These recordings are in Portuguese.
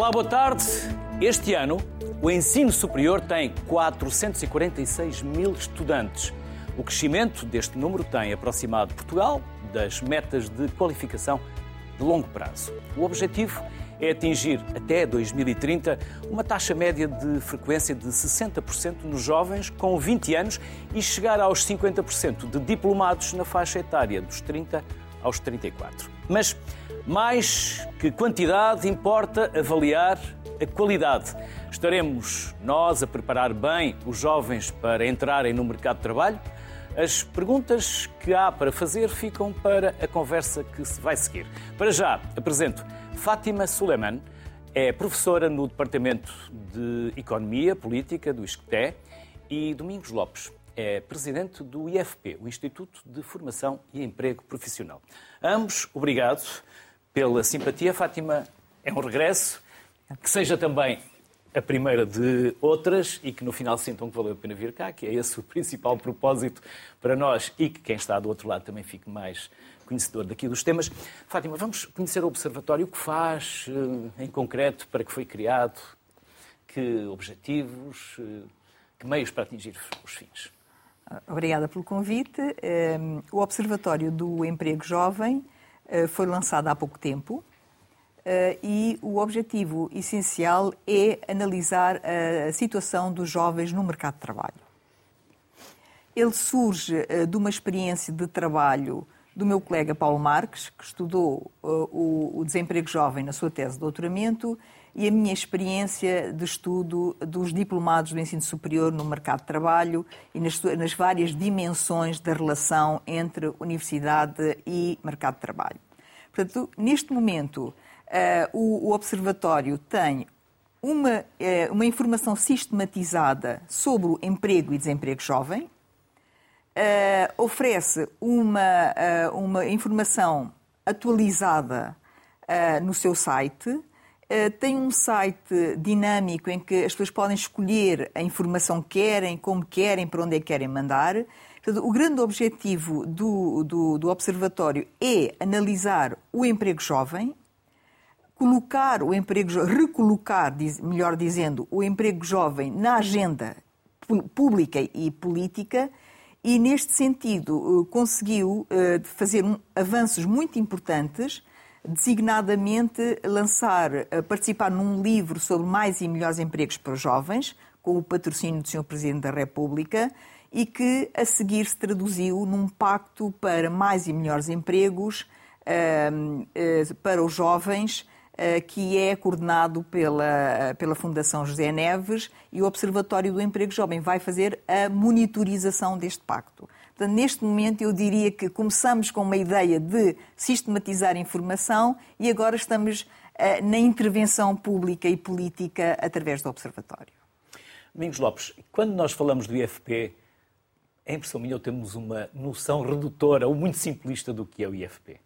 Olá, boa tarde. Este ano, o ensino superior tem 446 mil estudantes. O crescimento deste número tem aproximado Portugal das metas de qualificação de longo prazo. O objetivo é atingir até 2030 uma taxa média de frequência de 60% nos jovens com 20 anos e chegar aos 50% de diplomados na faixa etária dos 30 aos 34. Mas mais que quantidade, importa avaliar a qualidade. Estaremos nós a preparar bem os jovens para entrarem no mercado de trabalho? As perguntas que há para fazer ficam para a conversa que se vai seguir. Para já, apresento Fátima Suleiman, é professora no Departamento de Economia Política do ISCTE e Domingos Lopes, é presidente do IFP, o Instituto de Formação e Emprego Profissional. Ambos, obrigado pela simpatia. Fátima, é um regresso. Que seja também a primeira de outras e que no final sintam que valeu a pena vir cá, que é esse o principal propósito para nós e que quem está do outro lado também fique mais conhecedor daqui dos temas. Fátima, vamos conhecer o Observatório, o que faz eh, em concreto, para que foi criado, que objetivos, eh, que meios para atingir os fins. Obrigada pelo convite. Eh, o Observatório do Emprego Jovem foi lançado há pouco tempo Uh, e o objetivo essencial é analisar a situação dos jovens no mercado de trabalho. Ele surge uh, de uma experiência de trabalho do meu colega Paulo Marques, que estudou o, desemprego jovem na sua tese de doutoramento, e a minha experiência de estudo dos diplomados do ensino superior no mercado de trabalho e nas, nas várias dimensões da relação entre universidade e mercado de trabalho. Portanto, neste momento, Uh, o, o, Observatório tem uma, uh, uma informação sistematizada sobre o emprego e desemprego jovem, uh, oferece uma, uma informação atualizada no seu site, tem um site dinâmico em que as pessoas podem escolher a informação que querem, como querem, para onde é que querem mandar. o grande objetivo do, do, do Observatório é analisar o emprego jovem, colocar o emprego, recolocar, melhor dizendo, o emprego jovem na agenda pública e política e, neste sentido, eh, conseguiu eh, fazer avanços muito importantes, designadamente lançar, eh, participar num livro sobre mais e melhores empregos para os jovens, com o patrocínio do Sr. Presidente da República, e que a seguir se traduziu num pacto para mais e melhores empregos para os jovens eh, que é coordenado pela, pela Fundação José Neves e o Observatório do Emprego Jovem vai fazer a monitorização deste pacto. Portanto, neste momento, eu diria que começamos com uma ideia de sistematizar informação e agora estamos uh, na intervenção pública e política através do Observatório. Domingos Lopes, quando nós falamos do IFP, é impressão minha, temos uma noção redutora ou muito simplista do que é o IFP.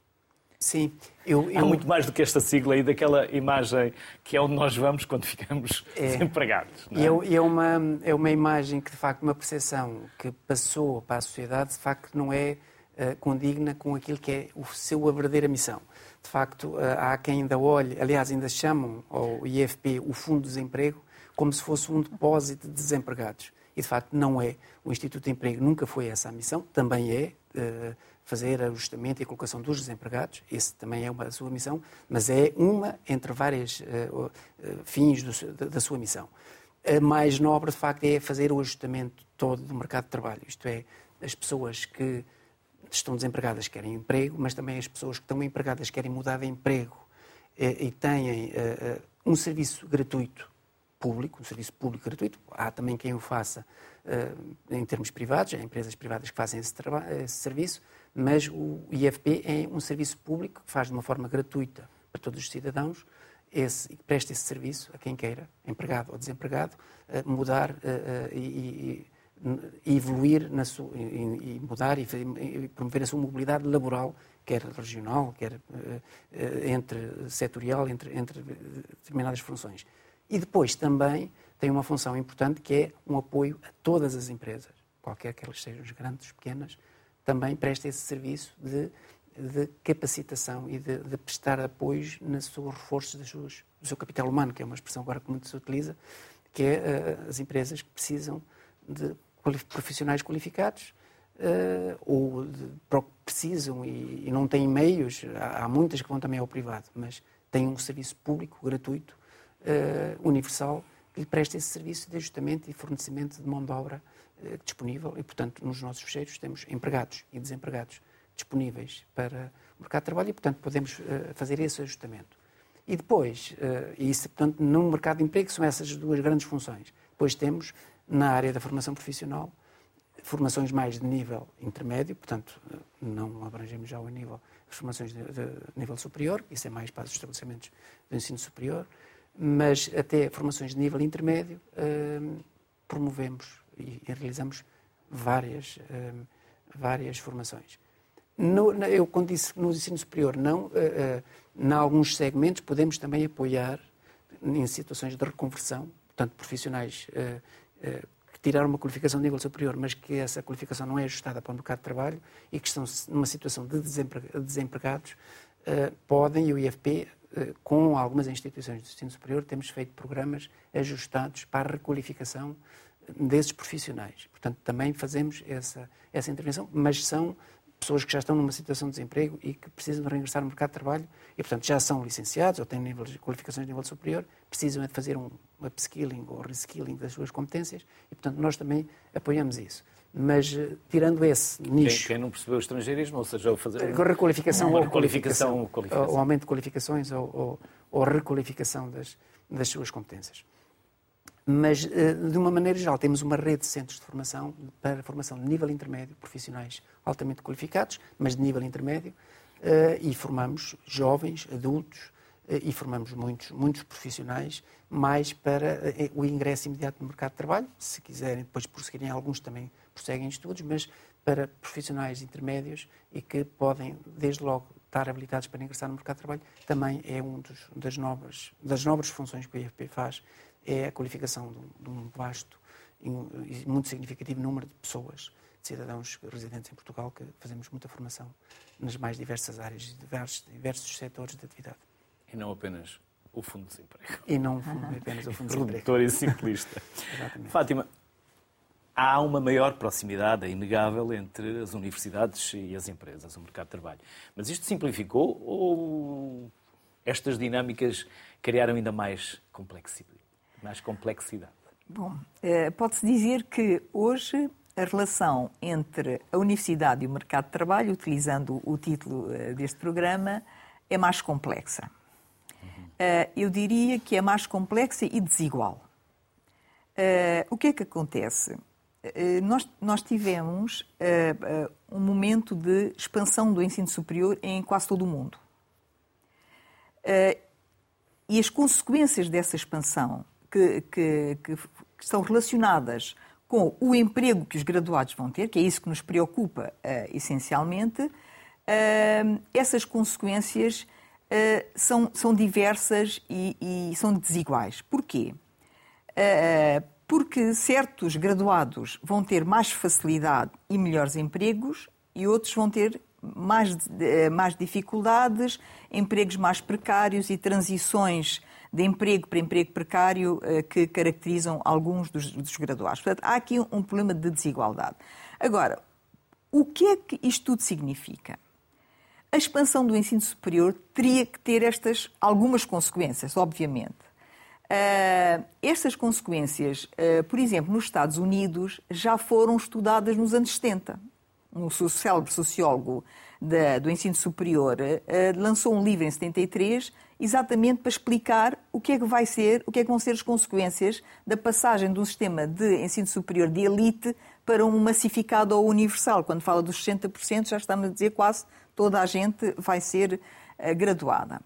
Sim. Eu, eu... Há muito mais do que esta sigla e daquela imagem que é onde nós vamos quando ficamos é. desempregados. É? É, é, uma, é uma imagem que, de facto, uma percepção que passou para a sociedade, de facto, não é uh, condigna com aquilo que é o seu a verdadeira missão. De facto, uh, há quem ainda olhe, aliás, ainda chamam ao IFP o Fundo de Desemprego como se fosse um depósito de desempregados. E, de facto, não é. O Instituto de Emprego nunca foi essa a missão, também é. Uh, fazer ajustamento e colocação dos desempregados, esse também é uma, sua missão, mas é uma entre várias uh, uh, fins do, da, da, sua missão. A mais nobre, de facto, é fazer o ajustamento todo do mercado de trabalho, isto é, as pessoas que estão desempregadas querem emprego, mas também as pessoas que estão empregadas querem mudar de emprego uh, e têm um serviço gratuito público, um serviço público gratuito, há também quem o faça em termos privados, há empresas privadas que fazem esse, esse serviço, mas o IFP é um serviço público que faz de uma forma gratuita para todos os cidadãos esse, presta esse serviço a quem queira, empregado ou desempregado, mudar e, e evoluir na sua, e, mudar e, promover a sua mobilidade laboral, quer regional, quer entre setorial, entre, entre determinadas funções. E depois também tem uma função importante que é um apoio a todas as empresas, qualquer que elas sejam grandes, pequenas, também presta esse serviço de de capacitação e de, de prestar apoios no seu reforço das suas, do seu capital humano, que é uma expressão agora que muito se utiliza, que é uh, as empresas que precisam de profissionais qualificados uh, ou de, precisam e, e, não têm meios, há, há, muitas que vão também ao privado, mas têm um serviço público, gratuito, uh, universal, que lhe presta esse serviço de ajustamento e fornecimento de mão de obra disponível e, portanto, nos nossos fecheiros temos empregados e desempregados disponíveis para o mercado de trabalho e, portanto, podemos fazer esse ajustamento. E depois, isso, portanto, no mercado de emprego são essas duas grandes funções. Depois temos na área da formação profissional, formações mais de nível intermédio, portanto, não abrangemos já o nível, as formações de, de nível superior, isso é mais para os estabelecimentos do ensino superior, mas até formações de nível intermédio, hum, promovemos e, realizamos várias, hum, várias formações. Eu, quando disse no ensino superior, não, uh, uh, em alguns segmentos podemos também apoiar em situações de reconversão, portanto, profissionais eh, que tiraram uma qualificação de nível superior, mas que essa qualificação não é ajustada para o mercado de trabalho e que estão numa situação de desempregados, eh, podem, e o IFP, eh, com algumas instituições de ensino superior, temos feito programas ajustados para a requalificação desses profissionais. Portanto, também fazemos essa, essa intervenção, mas são pessoas que já estão numa situação de desemprego e que precisam de regressar ao mercado de trabalho e, portanto, já são licenciados ou têm nível de qualificações de nível superior, precisam de fazer um upskilling ou reskilling das suas competências e, portanto, nós também apoiamos isso. Mas, eh, tirando esse nicho... Quem, quem não percebeu o estrangeirismo, ou seja, fazer... Uma, requalificação ou requalificação, qualificação. Ou aumento de qualificações ou, ou, ou requalificação das, das suas competências. Mas, eh, de uma maneira geral, temos uma rede de centros de formação para formação de nível intermédio, profissionais altamente qualificados, mas de nível intermédio, eh, e formamos jovens, adultos, e formamos muitos, muitos profissionais mais para o ingresso imediato no mercado de trabalho. Se quiserem depois prosseguirem, alguns também prosseguem estudos, mas para profissionais intermédios e que podem, desde logo, estar habilitados para ingressar no mercado de trabalho, também é uma das, novas, das nobres funções que o IFP faz é a qualificação de um, de um vasto e muito significativo número de pessoas, de cidadãos residentes em Portugal, que fazemos muita formação nas mais diversas áreas e diversos, diversos setores de atividade. E não apenas o Fundo de Desemprego. E não apenas o Fundo de Desemprego. Redutor e simplista. Fátima, há uma maior proximidade, é inegável, entre as universidades e as empresas, o mercado de trabalho. Mas isto simplificou ou estas dinâmicas criaram ainda mais complexidade? mais complexidade? Bom, eh, pode-se dizer que hoje a relação entre a universidade e o mercado de trabalho, utilizando o título eh, deste programa, é mais complexa. Uhum. Eu diria que é mais complexa e desigual. O que é que acontece? Nós, nós tivemos um momento de expansão do ensino superior em quase todo o mundo. E as consequências dessa expansão que, que, que estão relacionadas com o emprego que os graduados vão ter, que é isso que nos preocupa uh, essencialmente, uh, essas consequências uh, são, são diversas e, e, são desiguais. Porquê? Porque certos graduados vão ter mais facilidade e melhores empregos e outros vão ter mais, mais dificuldades, empregos mais precários e transições de emprego para emprego precário eh, que caracterizam alguns dos, dos graduados. Portanto, há aqui um problema de desigualdade. Agora, o que é que isto tudo significa? A expansão do ensino superior teria que ter estas algumas consequências, obviamente. Uh, estas consequências, uh, por exemplo, nos Estados Unidos, já foram estudadas nos anos 70. Um célebre sociólogo do ensino superior uh, lançou um livro em 73 exatamente para explicar o que é que vai ser, o que é que vão ser as consequências da passagem do sistema de ensino superior de elite para um massificado ou universal. Quando fala dos 60%, já estamos a dizer quase toda a gente vai ser graduada.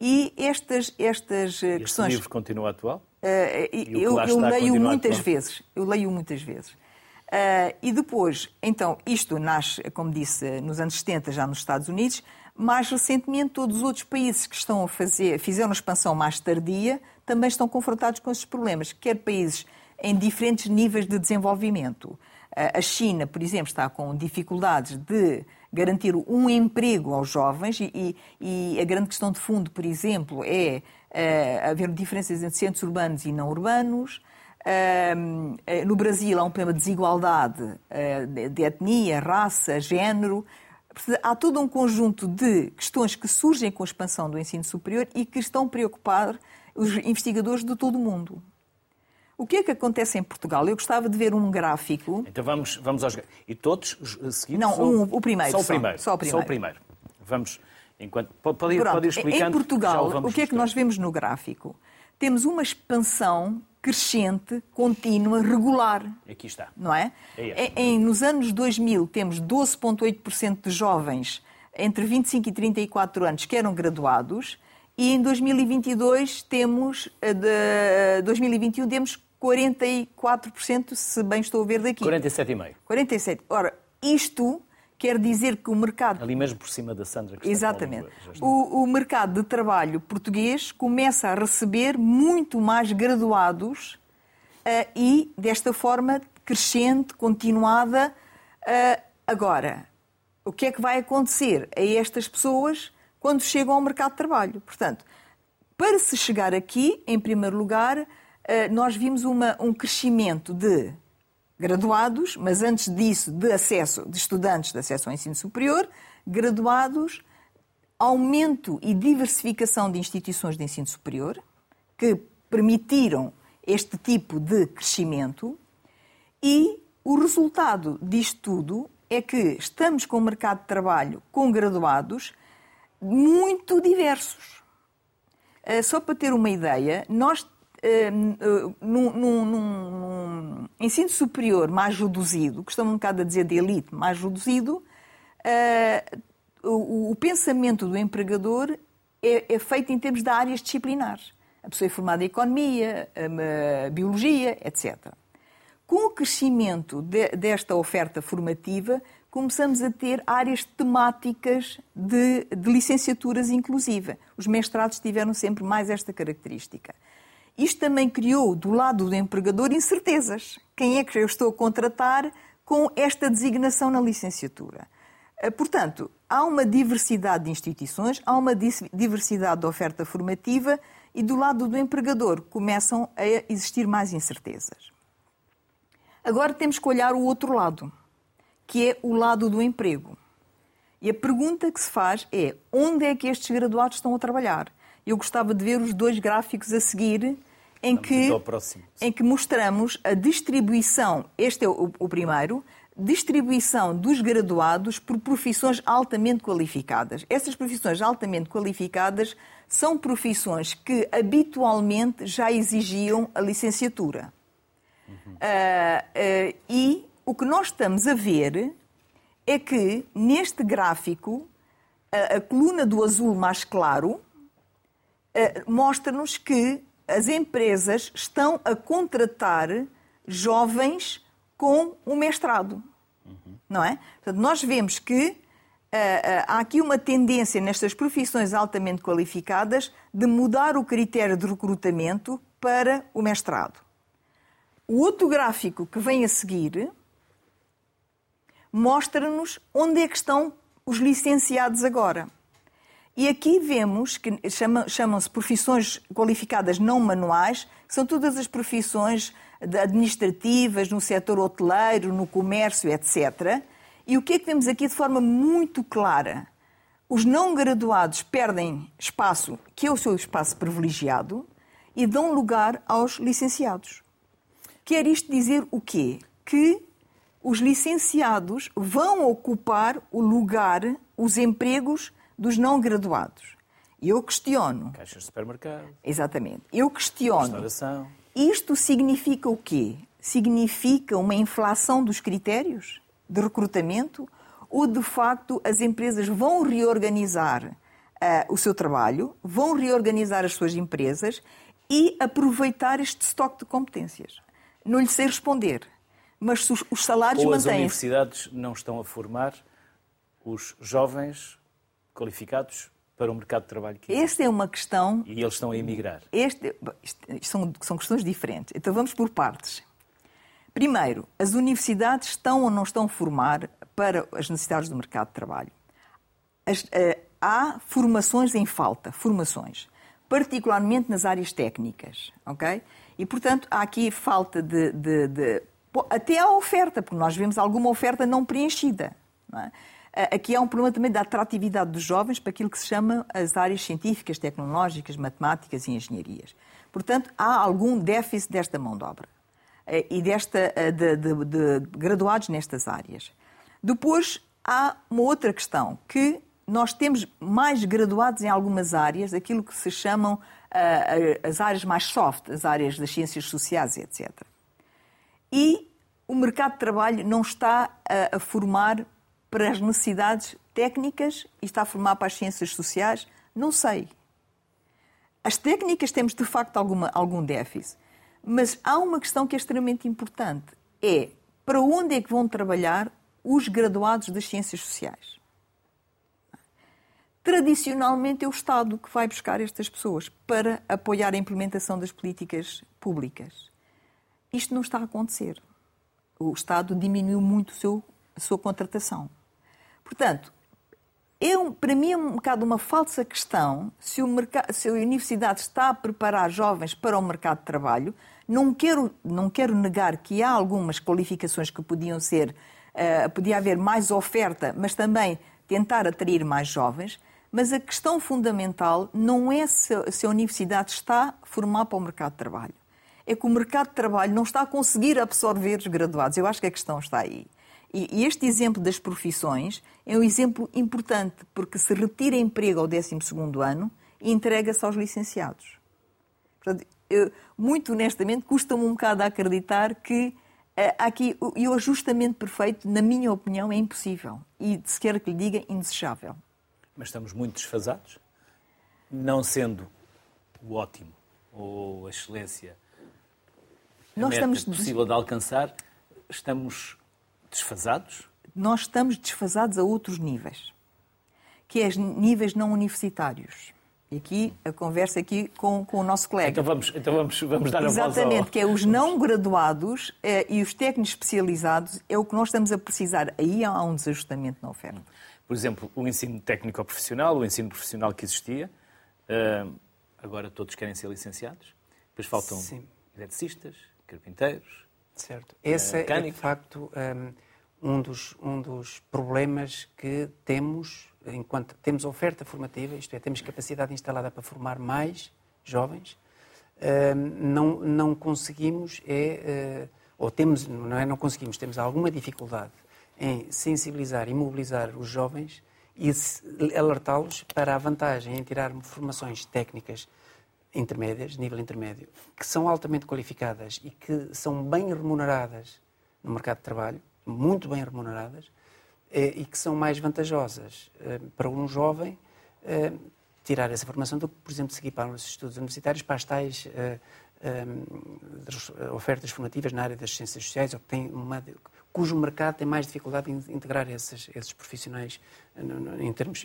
E estas, estas e questões. O livro continua atual? Uh, eu, eu leio muitas atual? vezes. Eu leio muitas vezes. Uh, e depois, então, isto nasce, como disse, nos anos 70, já nos Estados Unidos. Mais recentemente, todos os outros países que estão a fazer, fizeram uma expansão mais tardia, também estão confrontados com esses problemas, quer países em diferentes níveis de desenvolvimento. Uh, a China, por exemplo, está com dificuldades de garantir um emprego aos jovens e, e, a grande questão de fundo, por exemplo, é uh, haver diferenças entre centros urbanos e não urbanos. Uh, no Brasil há um problema de desigualdade uh, de, de etnia, raça, género. Há todo um conjunto de questões que surgem com a expansão do ensino superior e que estão a preocupar os investigadores de todo o mundo. O que é que acontece em Portugal? Eu gostava de ver um gráfico. Então vamos, vamos aos. E todos seguidos? Não, um, o primeiro. Só o primeiro. Só, o primeiro. Só o primeiro. Vamos. Enquanto, pode, ir, pode ir explicando. Em Portugal, o que é que nós vemos no gráfico? Temos uma expansão crescente, contínua, regular. Aqui está. Não é? é em, nos anos 2000 temos 12,8% de jovens entre 25 e 34 anos que eram graduados e em 2022 temos, eh, de 2021 temos 44%, se bem estou a ver daqui. 47,5%. 47%. Ora, isto quer dizer que o mercado... Ali mesmo por cima da Sandra. Que Exatamente. O, o, mercado de trabalho português começa a receber muito mais graduados uh, e, desta forma, crescente, continuada. Uh, agora, o que é que vai acontecer a estas pessoas quando chegam ao mercado de trabalho? Portanto, para se chegar aqui, em primeiro lugar, nós vimos uma, um crescimento de graduados, mas antes disso de acesso de estudantes de acesso ao ensino superior, graduados, aumento e diversificação de instituições de ensino superior que permitiram este tipo de crescimento e o resultado disto tudo é que estamos com um mercado de trabalho com graduados muito diversos. Eh, só para ter uma ideia, nós eh, num, num, num, ensino superior mais reduzido, que estamos um bocado a dizer de elite, mais reduzido, uh, o, o, pensamento do empregador é, é, feito em termos de áreas disciplinares. A pessoa é formada em economia, a, biologia, etc. Com o crescimento de, desta oferta formativa, começamos a ter áreas temáticas de, de licenciaturas inclusiva. Os mestrados tiveram sempre mais esta característica. Isto também criou, do lado do empregador, incertezas. Quem é que eu estou a contratar com esta designação na licenciatura? Eh, portanto, há uma diversidade de instituições, há uma diversidade de oferta formativa e do lado do empregador começam a existir mais incertezas. Agora temos que olhar o outro lado, que é o lado do emprego. E a pergunta que se faz é: onde é que estes graduados estão a trabalhar? Eu gostava de ver os dois gráficos a seguir em que, em que mostramos a distribuição, este é o, o primeiro, distribuição dos graduados por profissões altamente qualificadas. Essas profissões altamente qualificadas são profissões que habitualmente já exigiam a licenciatura. Uhum. Uh, uh, e o que nós estamos a ver é que neste gráfico, a, a coluna do azul mais claro uh, mostra-nos que as empresas estão a contratar jovens com o mestrado. Uhum. Não é? Portanto, nós vemos que uh, uh, há aqui uma tendência nestas profissões altamente qualificadas de mudar o critério de recrutamento para o mestrado. O outro gráfico que vem a seguir mostra-nos onde é que estão os licenciados agora. E aqui vemos que chamam-se profissões qualificadas não manuais, que são todas as profissões administrativas, no setor hoteleiro, no comércio, etc. E o que é que vemos aqui de forma muito clara? Os não graduados perdem espaço, que é o seu espaço privilegiado, e dão lugar aos licenciados. Quer isto dizer o quê? Que os licenciados vão ocupar o lugar, os empregos dos não graduados. Eu questiono. Caixas de supermercado. Exatamente. Eu questiono. Restauração. Isto significa o quê? Significa uma inflação dos critérios de recrutamento ou, de facto, as empresas vão reorganizar uh, o seu trabalho, vão reorganizar as suas empresas e aproveitar este estoque de competências? Não lhe sei responder, mas os salários mantêm-se. As universidades não estão a formar os jovens qualificados para o mercado de trabalho que Esta é uma questão. E eles estão a emigrar. Este, são, são questões diferentes. Então vamos por partes. Primeiro, as universidades estão ou não estão a formar para as necessidades do mercado de trabalho. As, uh, há formações em falta, formações, particularmente nas áreas técnicas, ok? E, portanto, há aqui falta de, de, de até a oferta, porque nós vemos alguma oferta não preenchida. Não é? Aqui há um problema também da atratividade dos jovens para aquilo que se chama as áreas científicas, tecnológicas, matemáticas e engenharias. Portanto, há algum déficit desta mão de obra eh, e desta, eh, de, de, de graduados nestas áreas. Depois, há uma outra questão, que nós temos mais graduados em algumas áreas, aquilo que se chamam as áreas mais soft, as áreas das ciências sociais, etc. E o mercado de trabalho não está a formar para as necessidades técnicas e está a formar para as ciências sociais? Não sei. As técnicas temos de facto alguma, algum déficit, mas há uma questão que é extremamente importante: é para onde é que vão trabalhar os graduados das ciências sociais? Tradicionalmente é o Estado que vai buscar estas pessoas para apoiar a implementação das políticas públicas. Isto não está a acontecer. O Estado diminuiu muito seu, a sua contratação. Portanto, é para mim é um bocado uma falsa questão se, mercado, se a universidade está a preparar jovens para o mercado de trabalho. Não quero, não quero negar que há algumas qualificações que podiam ser, uh, podia haver mais oferta, mas também tentar atrair mais jovens. Mas a questão fundamental não é se, se a universidade está a formar para o mercado de trabalho. É que o mercado de trabalho não está a conseguir absorver os graduados. Eu acho que a questão está aí. E este exemplo das profissões é um exemplo importante, porque se retira emprego ao 12 ano e entrega-se aos licenciados. Portanto, eu, muito honestamente, custa-me um bocado a acreditar que uh, aqui o ajustamento perfeito, na minha opinião, é impossível. E, se quer que lhe diga, indesejável. Mas estamos muito desfasados? Não sendo o ótimo ou a excelência a Nós estamos possível de alcançar, estamos desfasados? Nós estamos desfasados a outros níveis, que é níveis não universitários. E aqui a conversa aqui com, com o nosso colega. Então vamos, então vamos, vamos dar Exatamente, a voz Exatamente, que é os não graduados eh, e os técnicos especializados é o que nós estamos a precisar. Aí há um desajustamento na oferta. Por exemplo, o ensino técnico-profissional, o ensino profissional que existia, uh, agora todos querem ser licenciados. Depois faltam Sim. eletricistas, carpinteiros, Certo. Esse é, é, de facto, um, um, dos, um dos problemas que temos enquanto temos oferta formativa, isto é, temos capacidade instalada para formar mais jovens, não, não conseguimos, é, uh, ou temos, não é não conseguimos, temos alguma dificuldade em sensibilizar e mobilizar os jovens e alertá-los para a vantagem em tirar formações técnicas intermédias, nível intermédio, que são altamente qualificadas e que são bem remuneradas no mercado de trabalho, muito bem remuneradas, eh, e que são mais vantajosas eh, para um jovem eh, tirar essa formação do que, por exemplo, seguir para os estudos universitários, para as tais ofertas formativas na área das ciências sociais, ou que tem uma, cujo mercado tem mais dificuldade em integrar esses, esses profissionais em termos,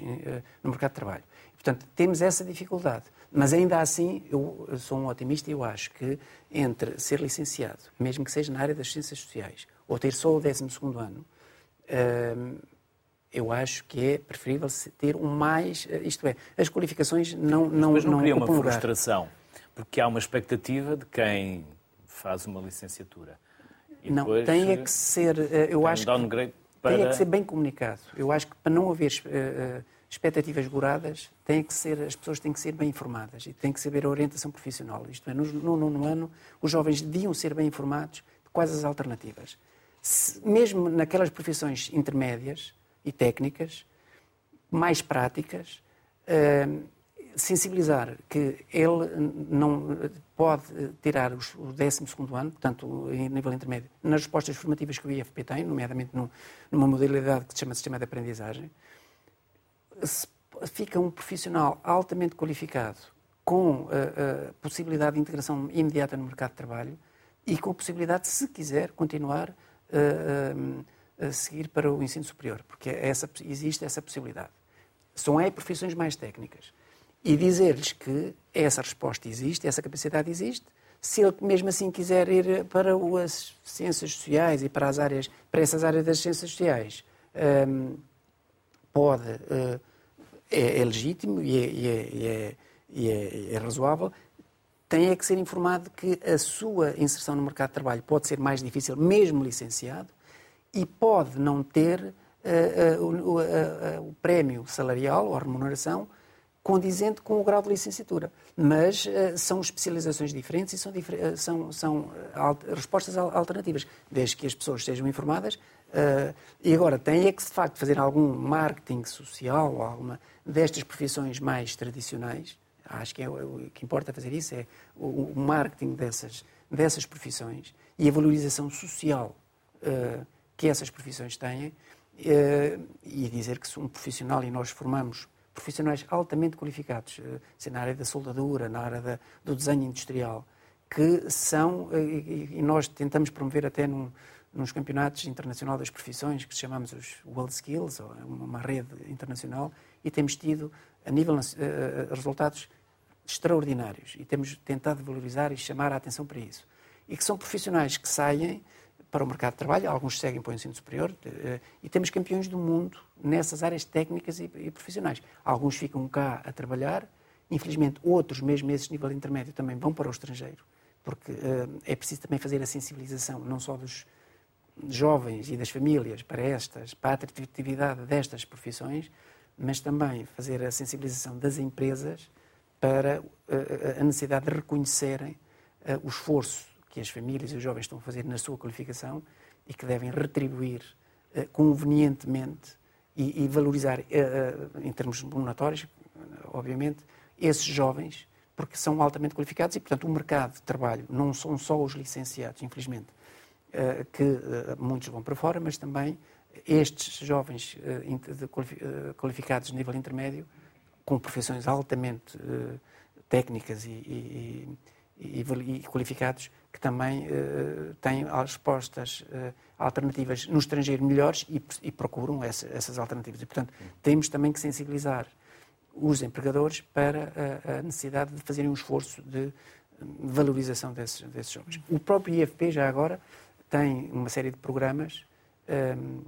no mercado de trabalho. Portanto, temos essa dificuldade. Mas ainda assim, eu sou um otimista e eu acho que entre ser licenciado, mesmo que seja na área das ciências sociais, ou ter só o 12 ano, hum, eu acho que é preferível ter um mais. Isto é, as qualificações não. não Mas não, não cria uma frustração, porque há uma expectativa de quem faz uma licenciatura. E não, tem é que ser. Eh, eu acho um que, para... tem é que ser bem comunicado. Eu acho que para não haver uh, expectativas goradas, tem que ser, as pessoas têm que ser bem informadas e têm que saber a orientação profissional. Isto é, no ano, os jovens deviam ser bem informados de quais as alternativas. Se, mesmo naquelas profissões intermédias e técnicas, mais práticas, uh, sensibilizar que ele não pode tirar o 12 ano, portanto, em nível intermédio, nas respostas formativas que o IFP tem, nomeadamente numa modalidade que se chama Sistema de Aprendizagem, fica um profissional altamente qualificado, com a, a, possibilidade de integração imediata no mercado de trabalho e com a possibilidade, se quiser, continuar a, a seguir para o ensino superior, porque essa, existe essa possibilidade. São aí profissões mais técnicas. E dizer-lhes que essa resposta existe, essa capacidade existe, se ele mesmo assim quiser ir para as ciências sociais e para as áreas, para essas áreas das ciências sociais, um, pode, uh, é, é, legítimo e é, e é, e é, é razoável, tem é que ser informado que a sua inserção no mercado de trabalho pode ser mais difícil, mesmo licenciado, e pode não ter uh, uh, uh, o, prémio salarial ou a remuneração condizente com o grau de licenciatura. Mas são especializações diferentes e são, são, são respostas alternativas, desde que as pessoas sejam informadas. e agora, tem é que, de facto, fazer algum marketing social ou alguma destas profissões mais tradicionais, acho que é o que importa fazer isso é o, marketing dessas, dessas profissões e a valorização social uh, que essas profissões têm uh, e dizer que sou um profissional e nós formamos profissionais altamente qualificados, uh, na área da soldadura, na área da, do desenho industrial, que são, e, e nós tentamos promover até num, nos campeonatos internacionais das profissões, que chamamos os World Skills, ou uma rede internacional, e temos tido, a nível uh, resultados extraordinários e temos tentado valorizar e chamar a atenção para isso. E que são profissionais que saem para o mercado de trabalho, alguns seguem para o ensino superior, eh, e temos campeões do mundo nessas áreas técnicas e profissionais. Alguns ficam cá a trabalhar, infelizmente outros, mesmo esses nível intermédio, também vão para o estrangeiro, porque eh, é preciso também fazer a sensibilização, não só dos jovens e das famílias para estas, para a atratividade destas profissões, mas também fazer a sensibilização das empresas para eh, a necessidade de reconhecerem o esforço que as famílias e os jovens estão a fazer na sua qualificação e que devem retribuir eh, convenientemente e, valorizar, em termos monetários, obviamente, esses jovens, porque são altamente qualificados e, portanto, o mercado de trabalho não são só os licenciados, infelizmente, que muitos vão para fora, mas também estes jovens qualificados de nível intermédio com profissões altamente uh, técnicas e, e, e, e, qualificados que também uh, têm respostas uh, alternativas no estrangeiro melhores e, procuram essa, essas alternativas. E, portanto, temos também que sensibilizar os empregadores para a, a necessidade de fazerem um esforço de valorização desses, desses jovens. O próprio IFP, já agora, tem uma série de programas um,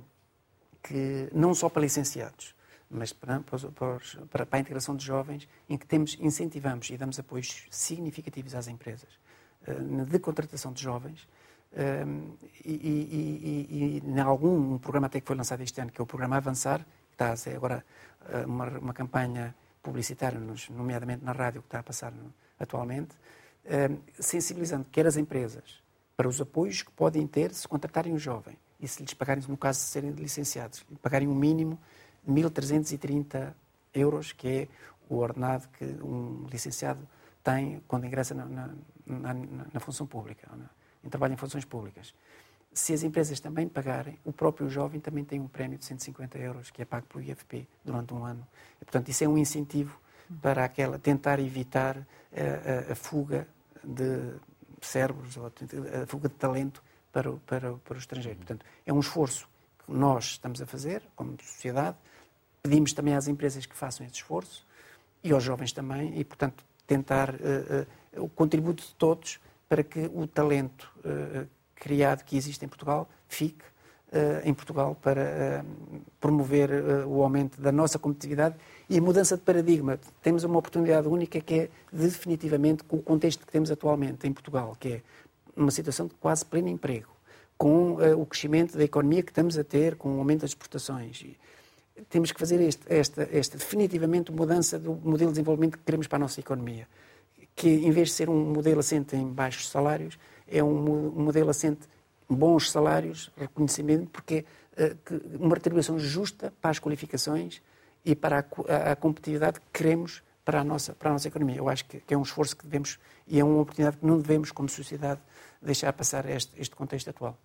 que não só para licenciados, mas para, para, para, a integração de jovens, em que temos, incentivamos e damos apoios significativos às empresas uh, de contratação de jovens. Uh, e, e, em algum um programa até que foi lançado este ano, que é o programa Avançar, que está a ser agora uh, uma, uma campanha publicitária, nomeadamente na rádio, que está a passar atualmente, sensibilizando quer as empresas para os apoios que podem ter se contratarem um jovem e se lhes pagarem, no caso de serem licenciados, pagarem um mínimo 1.330 euros, que é o ordenado que um licenciado tem quando ingressa na, na, na, na função pública, em trabalho em funções públicas. Se as empresas também pagarem, o próprio jovem também tem um prémio de 150 euros que é pago pelo IFP durante um ano. E, portanto, isso é um incentivo para aquela, tentar evitar a, a, a fuga de cérebros ou a fuga de talento para o, para, para o estrangeiro. Portanto, é um esforço que nós estamos a fazer como sociedade, Pedimos também às empresas que façam esse esforço e aos jovens também, e, portanto, tentar uh, uh, o contributo de todos para que o talento uh, criado que existe em Portugal fique em Portugal para promover o aumento da nossa competitividade e a mudança de paradigma. Temos uma oportunidade única que é definitivamente com o contexto que temos atualmente em Portugal, que é uma situação de quase pleno emprego, com o crescimento da economia que estamos a ter, com o aumento das exportações temos que fazer este, esta, esta definitivamente mudança do modelo de desenvolvimento que queremos para a nossa economia. Que em vez de ser um modelo assente em baixos salários, é um, modelo assente em bons salários, reconhecimento, porque é uma retribuição justa para as qualificações e para a, a, a, competitividade que queremos para a nossa, para a nossa economia. Eu acho que, que, é um esforço que devemos e é uma oportunidade que não devemos, como sociedade, deixar passar este, este contexto atual.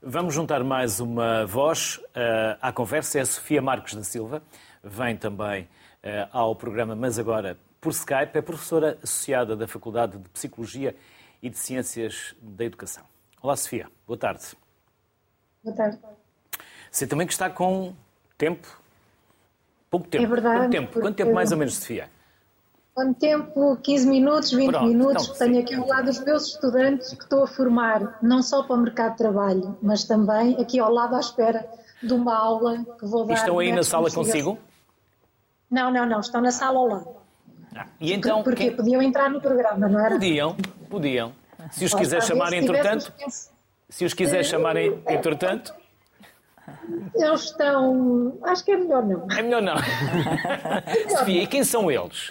Vamos juntar mais uma voz uh, à conversa. É a Sofia Marcos da Silva, vem também uh, ao programa, mas agora por Skype. É professora associada da Faculdade de Psicologia e de Ciências da Educação. Olá, Sofia. Boa tarde. Boa tarde. Você também que está com tempo. Pouco tempo. É verdade. Quanto tempo, Quanto tempo mais ou menos, Sofia? Quanto tempo? 15 minutos, 20 Pronto, minutos. Então, Tenho aqui ao lado os meus estudantes que estou a formar, não só para o mercado de trabalho, mas também aqui ao lado à espera de uma aula que vou dar. E estão aí na sala consigo? Não, não, não, estão na sala ao lado. Ah, e então, Porque quem... podiam entrar no programa, não era? Podiam, podiam. Se os quiser chamar entretanto, se os quiser chamar entretanto, eles estão. Acho que é melhor não. É melhor não. Sofia, e quem são eles?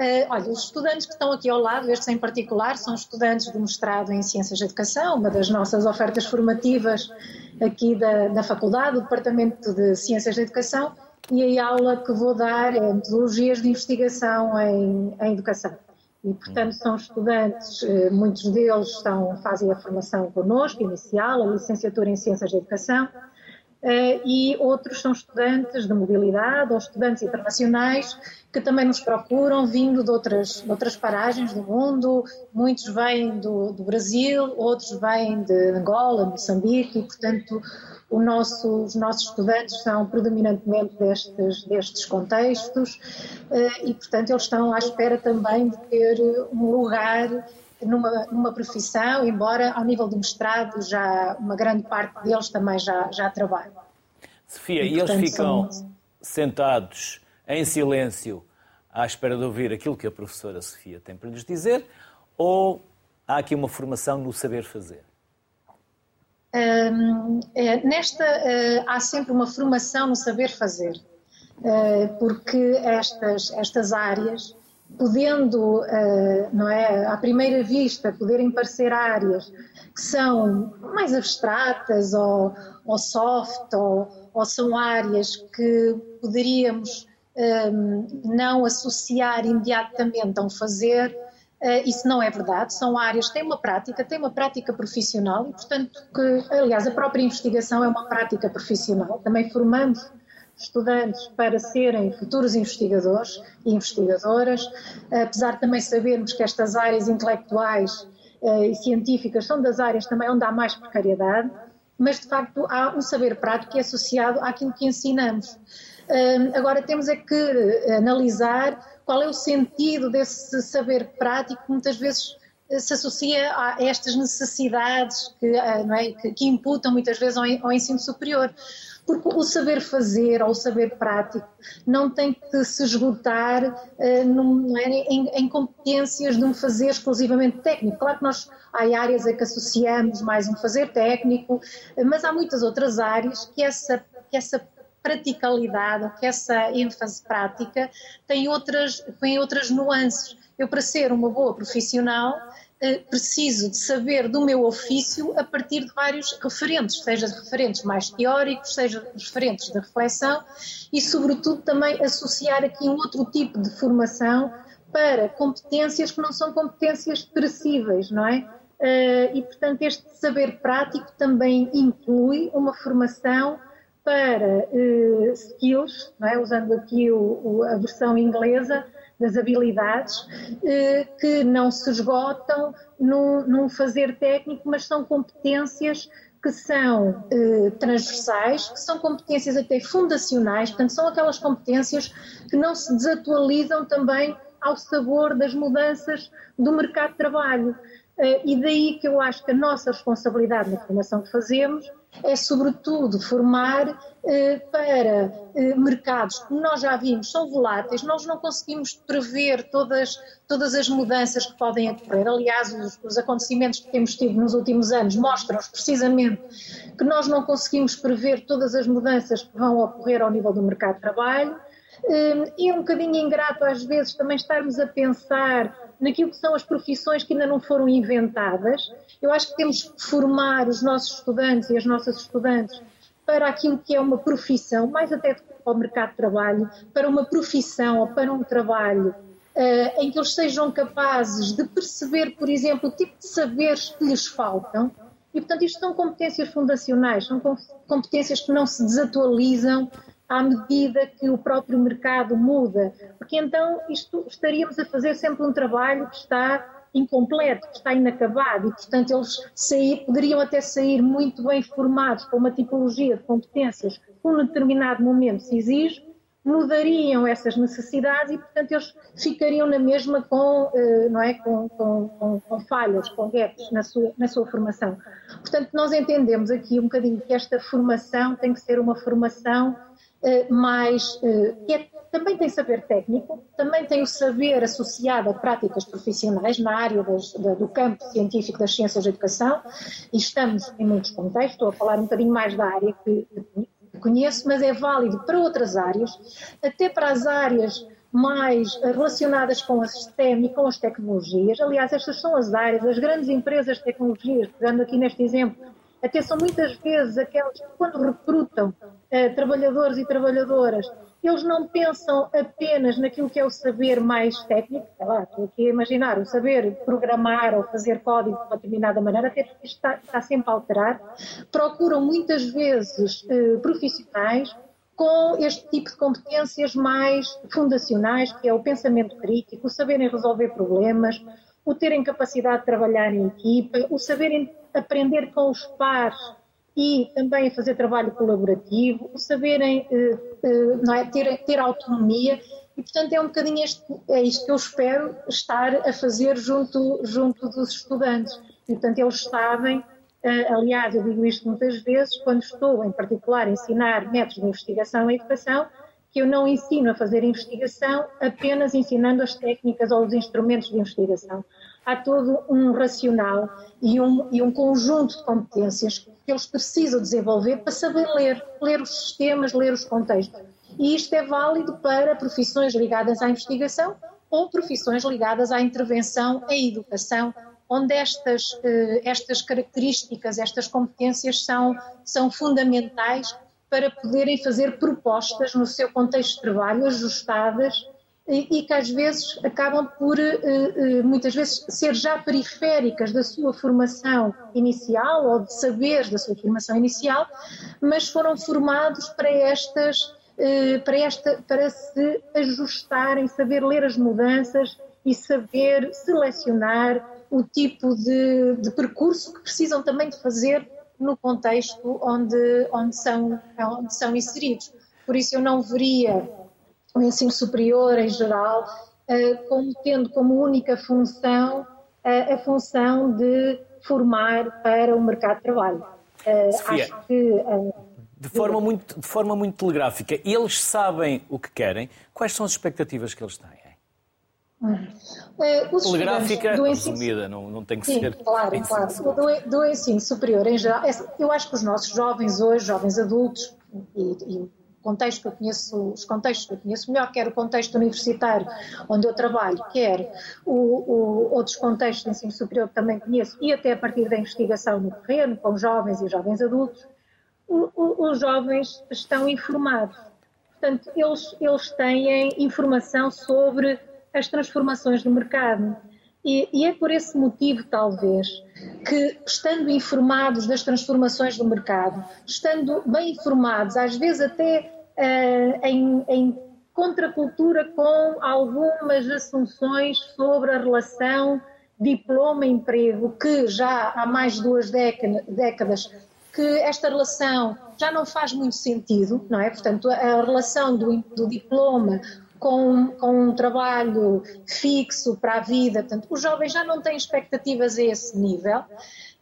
Uh, olha, os estudantes que estão aqui ao lado, estes em particular, são estudantes do mestrado em Ciências de Educação, uma das nossas ofertas formativas aqui da, da Faculdade, do Departamento de Ciências de Educação, e a aula que vou dar é Metodologias de Investigação em, em Educação. E, portanto, são estudantes, eh, muitos deles estão, fazem a formação connosco, inicial, a licenciatura em Ciências de Educação, eh, e outros são estudantes de mobilidade ou estudantes internacionais que também nos procuram, vindo de outras, de outras paragens do mundo. Muitos vêm do, do Brasil, outros vêm de Angola, Moçambique, e, portanto, nosso, os nossos estudantes são predominantemente destes, destes contextos eh, e, portanto, eles estão à espera também de ter um lugar numa, numa profissão, embora ao nível do mestrado já uma grande parte deles também já, já trabalham. Sofia, e, e portanto, eles ficam são... sentados em silêncio à espera de ouvir aquilo que a professora Sofia tem para lhes dizer ou há aqui uma formação no saber fazer? É, nesta uh, há sempre uma formação no saber fazer, uh, porque estas, estas áreas, podendo, uh, não é, à primeira vista, poderem parecer áreas que são mais abstratas ou, ou soft, ou, ou são áreas que poderíamos não associar imediatamente a um fazer, isso não é verdade, são áreas, têm uma prática, têm uma prática profissional e, portanto, que, aliás, a própria investigação é uma prática profissional. Também formamos estudantes para serem futuros investigadores e investigadoras, apesar de também sabermos que estas áreas intelectuais uh, e científicas são das áreas também onde há mais precariedade, mas de facto há um saber prático que é associado àquilo que ensinamos. Agora temos é que analisar qual é o sentido desse saber prático que muitas vezes eh, se associa a estas necessidades que, eh, é, que, que imputam muitas vezes ao, ao, ensino superior. Porque o saber fazer ou o saber prático não tem que se esgotar uh, num, é, em, em, competências de um fazer exclusivamente técnico. Claro que nós há áreas a que associamos mais um fazer técnico, mas há muitas outras áreas que essa, que essa praticalidade, que essa ênfase prática tem outras, tem outras nuances. Eu, para ser uma boa profissional, eh, preciso de saber do meu ofício a partir de vários referentes, seja referentes mais teóricos, seja referentes de reflexão e, sobretudo, também associar aqui um outro tipo de formação para competências que não são competências perecíveis, não é? Eh, e, portanto, este saber prático também inclui uma formação para uh, skills, é? usando aqui o, o, a versão inglesa das habilidades, uh, que não se esgotam num, num, fazer técnico, mas são competências que são uh, transversais, que são competências até fundacionais, portanto, são aquelas competências que não se desatualizam também ao sabor das mudanças do mercado de trabalho. E daí que eu acho que a nossa responsabilidade na formação que fazemos é, sobretudo, formar eh, para eh, mercados que nós já vimos são voláteis, nós não conseguimos prever todas, todas as mudanças que podem ocorrer. Aliás, os, os acontecimentos que temos tido nos últimos anos mostram-nos precisamente que nós não conseguimos prever todas as mudanças que vão ocorrer ao nível do mercado de trabalho. Eh, e é um bocadinho ingrato, às vezes, também estarmos a pensar naquilo que são as profissões que ainda não foram inventadas. Eu acho que temos que formar os nossos estudantes e as nossas estudantes para aquilo que é uma profissão, mais até para o mercado de trabalho, para uma profissão ou para um trabalho uh, em que eles sejam capazes de perceber, por exemplo, o tipo de saberes que lhes faltam. E, portanto, isto são competências fundacionais, são competências que não se desatualizam à medida que o próprio mercado muda, porque então isto estaríamos a fazer sempre um trabalho que está incompleto, que está inacabado e, portanto, eles sair, poderiam até sair muito bem formados para uma tipologia de competências que um determinado momento se exige, mudariam essas necessidades e, portanto, eles ficariam na mesma com, eh, não é, com, com, com, com falhas, com gaps na sua, na sua formação. Portanto, nós entendemos aqui um bocadinho que esta formação tem que ser uma formação eh, mais, eh, é, também tem saber técnico, também tem o saber associado a práticas profissionais na área das, da, do campo científico das ciências da educação, e estamos em muitos contextos, estou a falar um bocadinho mais da área que, que conheço, mas é válido para outras áreas, até para as áreas mais relacionadas com a STEM e com as tecnologias. Aliás, estas são as áreas, as grandes empresas de tecnologias, pegando aqui neste exemplo, até são muitas vezes aquelas que, quando recrutam eh, trabalhadores e trabalhadoras, eles não pensam apenas naquilo que é o saber mais técnico, lá, estou aqui a imaginar, o saber programar ou fazer código de uma determinada maneira, até porque está, está sempre a alterar, procuram muitas vezes eh, profissionais com este tipo de competências mais fundacionais, que é o pensamento crítico, o saberem resolver problemas, o terem capacidade de trabalhar em equipa, o saberem aprender com os pares e também fazer trabalho colaborativo, saberem eh, eh, não é, ter, ter autonomia e, portanto, é um bocadinho este, é isto que eu espero estar a fazer junto, junto dos estudantes. E, portanto, eles sabem, eh, aliás, eu digo isto muitas vezes, quando estou, em particular, a ensinar métodos de investigação e educação, que eu não ensino a fazer investigação apenas ensinando as técnicas ou os instrumentos de investigação. Há todo um racional e um, e um conjunto de competências que eles precisam desenvolver para saber ler, ler os sistemas, ler os contextos. E isto é válido para profissões ligadas à investigação ou profissões ligadas à intervenção em educação, onde estas, eh, estas características, estas competências são, são fundamentais para poderem fazer propostas no seu contexto de trabalho ajustadas e, que às vezes acabam por, eh, eh, muitas vezes, ser já periféricas da sua formação inicial ou de saberes da sua formação inicial, mas foram formados para estas, eh, para, esta, para se ajustarem, saber ler as mudanças e saber selecionar o tipo de, de percurso que precisam também de fazer no contexto onde, onde, são, onde são inseridos. Por isso eu não veria o ensino superior em geral, eh, como tendo como única função eh, a função de formar para o mercado de trabalho. Eh, Sofia, acho que. De forma, muito, de forma muito telegráfica, eles sabem o que querem. Quais são as expectativas que eles têm? Uh, telegráfica, do ensino... resumida, não, não tem que Sim, ser. Claro, claro. Do, do, ensino superior em geral, eu acho que os nossos jovens hoje, jovens adultos, e, e contexto que eu conheço, os contextos que eu conheço melhor, quer o contexto universitário onde eu trabalho, quer o, o, outros contextos de ensino superior que também conheço, e até a partir da investigação no terreno, com jovens e jovens adultos, o, os jovens estão informados. Portanto, eles, eles têm informação sobre as transformações do mercado. E, e, é por esse motivo, talvez, que, estando informados das transformações do mercado, estando bem informados, às vezes até uh, em, em contracultura com algumas assunções sobre a relação diploma-emprego, que já há mais de duas décadas que esta relação já não faz muito sentido, não é? Portanto, a relação do, do diploma com, com, um trabalho fixo para a vida, portanto, os jovens já não têm expectativas a esse nível.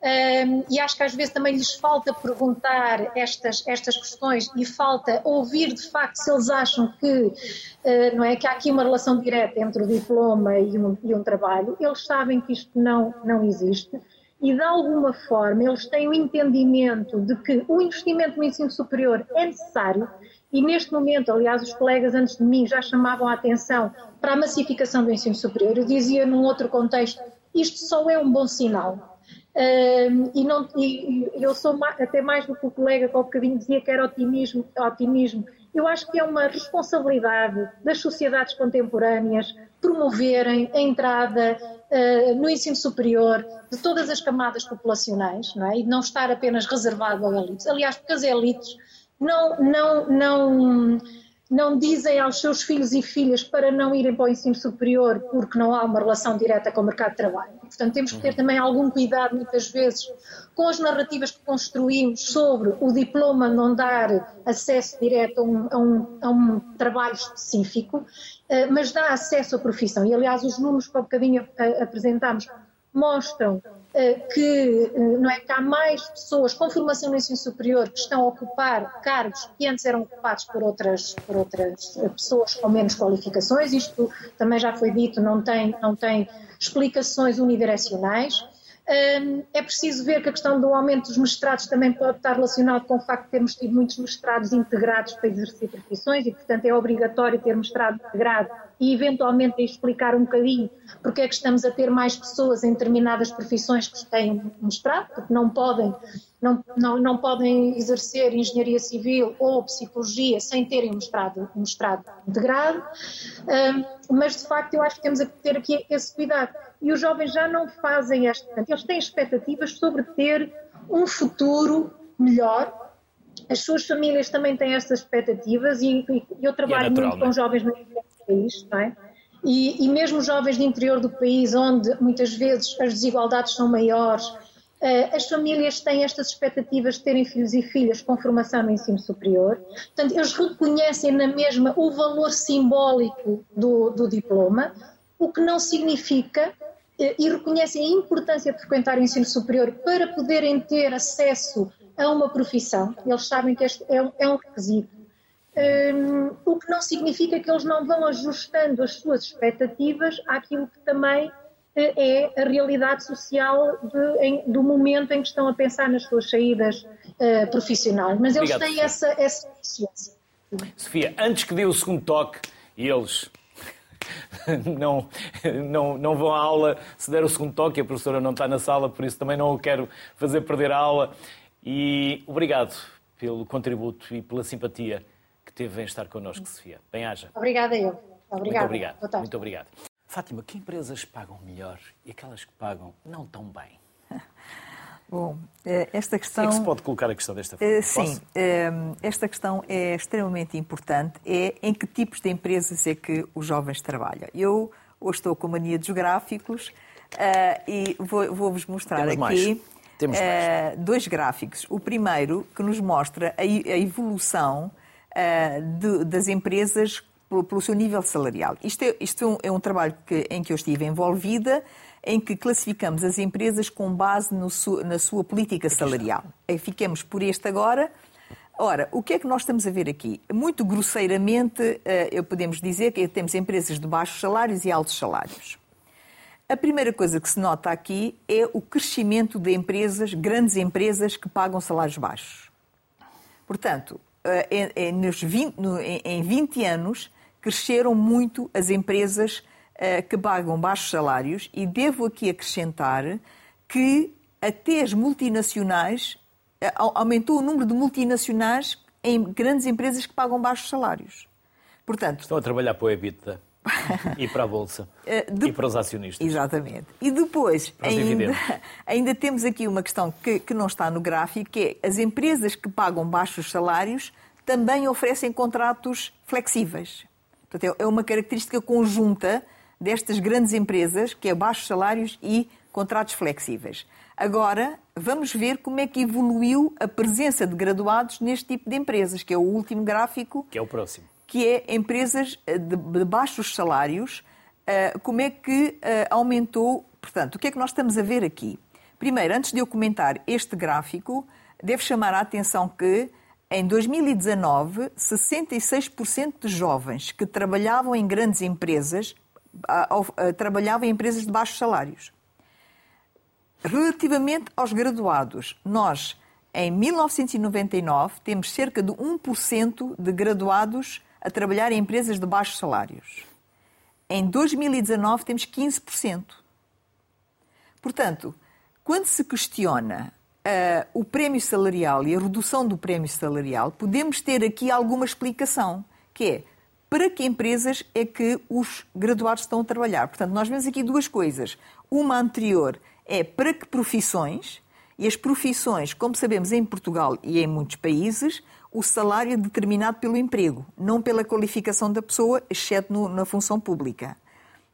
Um, e acho que às vezes também lhes falta perguntar estas, estas questões e falta ouvir de facto se eles acham que, uh, não é, que há aqui uma relação direta entre o diploma e um, e um trabalho. Eles sabem que isto não, não existe e de alguma forma eles têm o entendimento de que o investimento no ensino superior é necessário e neste momento, aliás, os colegas antes de mim já chamavam a atenção para a massificação do ensino superior. Eu dizia num outro contexto, isto só é um bom sinal e, não, e, eu sou até mais do que o colega que ao bocadinho dizia que era otimismo, otimismo. Eu acho que é uma responsabilidade das sociedades contemporâneas promoverem a entrada uh, no ensino superior de todas as camadas populacionais, não é? E não estar apenas reservado a elites. Aliás, porque as elites não, não, não não dizem aos seus filhos e filhas para não irem para o ensino superior porque não há uma relação direta com o mercado de trabalho. Portanto, temos que ter também algum cuidado, muitas vezes, com as narrativas que construímos sobre o diploma não dar acesso direto a um, a um, a um trabalho específico, eh, mas dá acesso à profissão. E, aliás, os números que há bocadinho eh, apresentámos mostram eh, que, eh, não é, que há mais pessoas com formação no ensino superior que estão a ocupar cargos que antes eram ocupados por outras, por outras eh, pessoas com menos qualificações. Isto também já foi dito, não tem, não tem explicações unidirecionais. É preciso ver que a questão do aumento dos mestrados também pode estar relacionado com o facto de termos tido muitos mestrados integrados para exercer profissões e, portanto, é obrigatório ter mestrado integrado e, eventualmente, explicar um bocadinho porque é que estamos a ter mais pessoas em determinadas profissões que têm mestrado, porque não podem, não, não, não podem exercer engenharia civil ou psicologia sem terem um mestrado, um mestrado integrado. mas, de facto, eu acho que temos a ter aqui esse cuidado e os jovens já não fazem esta. Eles têm expectativas sobre ter um futuro melhor. As suas famílias também têm essas expectativas e, e eu trabalho é natural, muito com é? jovens do país, não é? E, e, mesmo jovens do interior do país, onde muitas vezes as desigualdades são maiores, eh, as famílias têm estas expectativas de terem filhos e filhas com formação no ensino superior. Portanto, eles reconhecem na mesma o valor simbólico do, do diploma, o que não significa eh, e reconhecem a importância de frequentar o ensino superior para poderem ter acesso a uma profissão. Eles sabem que este é um, é um requisito. Um, o que não significa que eles não vão ajustando as suas expectativas àquilo que também eh, é a realidade social de, em, do momento em que estão a pensar nas suas saídas uh, profissionais. Mas eles Obrigado, têm essa, essa consciência. Sofia, antes que dê o segundo toque, e eles não, não, não vão à aula se der o segundo toque, a professora não está na sala, por isso também não o quero fazer perder a aula. E obrigado pelo contributo e pela simpatia teve em estar connosco, Sofia. Bem-haja. Obrigada eu. Obrigada. Muito obrigado. Muito obrigado. Fátima, que empresas pagam melhor e aquelas que pagam não tão bem? Bom, eh, esta questão. É que se pode colocar a questão desta forma? Eh, sim, eh, esta questão é extremamente importante. É em que tipos de empresas é que os jovens trabalham. Eu hoje estou com mania dos gráficos e vou-vos mostrar Temos aqui. Mais. Temos mais. dois gráficos. O primeiro que nos mostra a evolução das empresas pelo seu nível salarial. Isto é, isto é um trabalho que, em que eu estive envolvida em que classificamos as empresas com base su, na sua política salarial. E fiquemos por este agora. Ora, o que é que nós estamos a ver aqui? Muito grosseiramente, eh, eu podemos dizer que temos empresas de baixos salários e altos salários. A primeira coisa que se nota aqui é o crescimento de empresas, grandes empresas que pagam salários baixos. Portanto, eh, em 20 anos, cresceram muito as empresas eh, que pagam baixos salários e devo aqui acrescentar que até as multinacionais eh, aumentou o número de multinacionais em grandes empresas que pagam baixos salários. Portanto, estão a trabalhar para o EBITDA e para a bolsa eh, de... e para os acionistas. Exatamente. E depois ainda, ainda temos aqui uma questão que, que não está no gráfico, que é as empresas que pagam baixos salários também oferecem contratos flexíveis. Portanto, é, é uma característica conjunta destas grandes empresas, que é baixos salários e contratos flexíveis. Agora, vamos ver como é que evoluiu a presença de graduados neste tipo de empresas, que é o último gráfico. Que é o próximo. Que é empresas eh, de, baixos salários. Eh, como é que eh, aumentou? Portanto, o que é que nós estamos a ver aqui? Primeiro, antes de eu comentar este gráfico, devo chamar a atenção que em 2019, 66% de jovens que trabalhavam em grandes empresas trabalhava em empresas de baixos salários. Relativamente aos graduados, nós, em 1999, temos cerca de 1% de graduados a trabalhar em empresas de baixos salários. Em 2019, temos 15%. Portanto, quando se questiona uh, o prémio salarial e a redução do prémio salarial, podemos ter aqui alguma explicação, que é para que empresas é que os graduados estão a trabalhar. Portanto, nós vemos aqui duas coisas. Uma anterior é para que profissões E as profissões, como sabemos em Portugal e em muitos países, o salário é determinado pelo emprego, não pela qualificação da pessoa, exceto no, na função pública.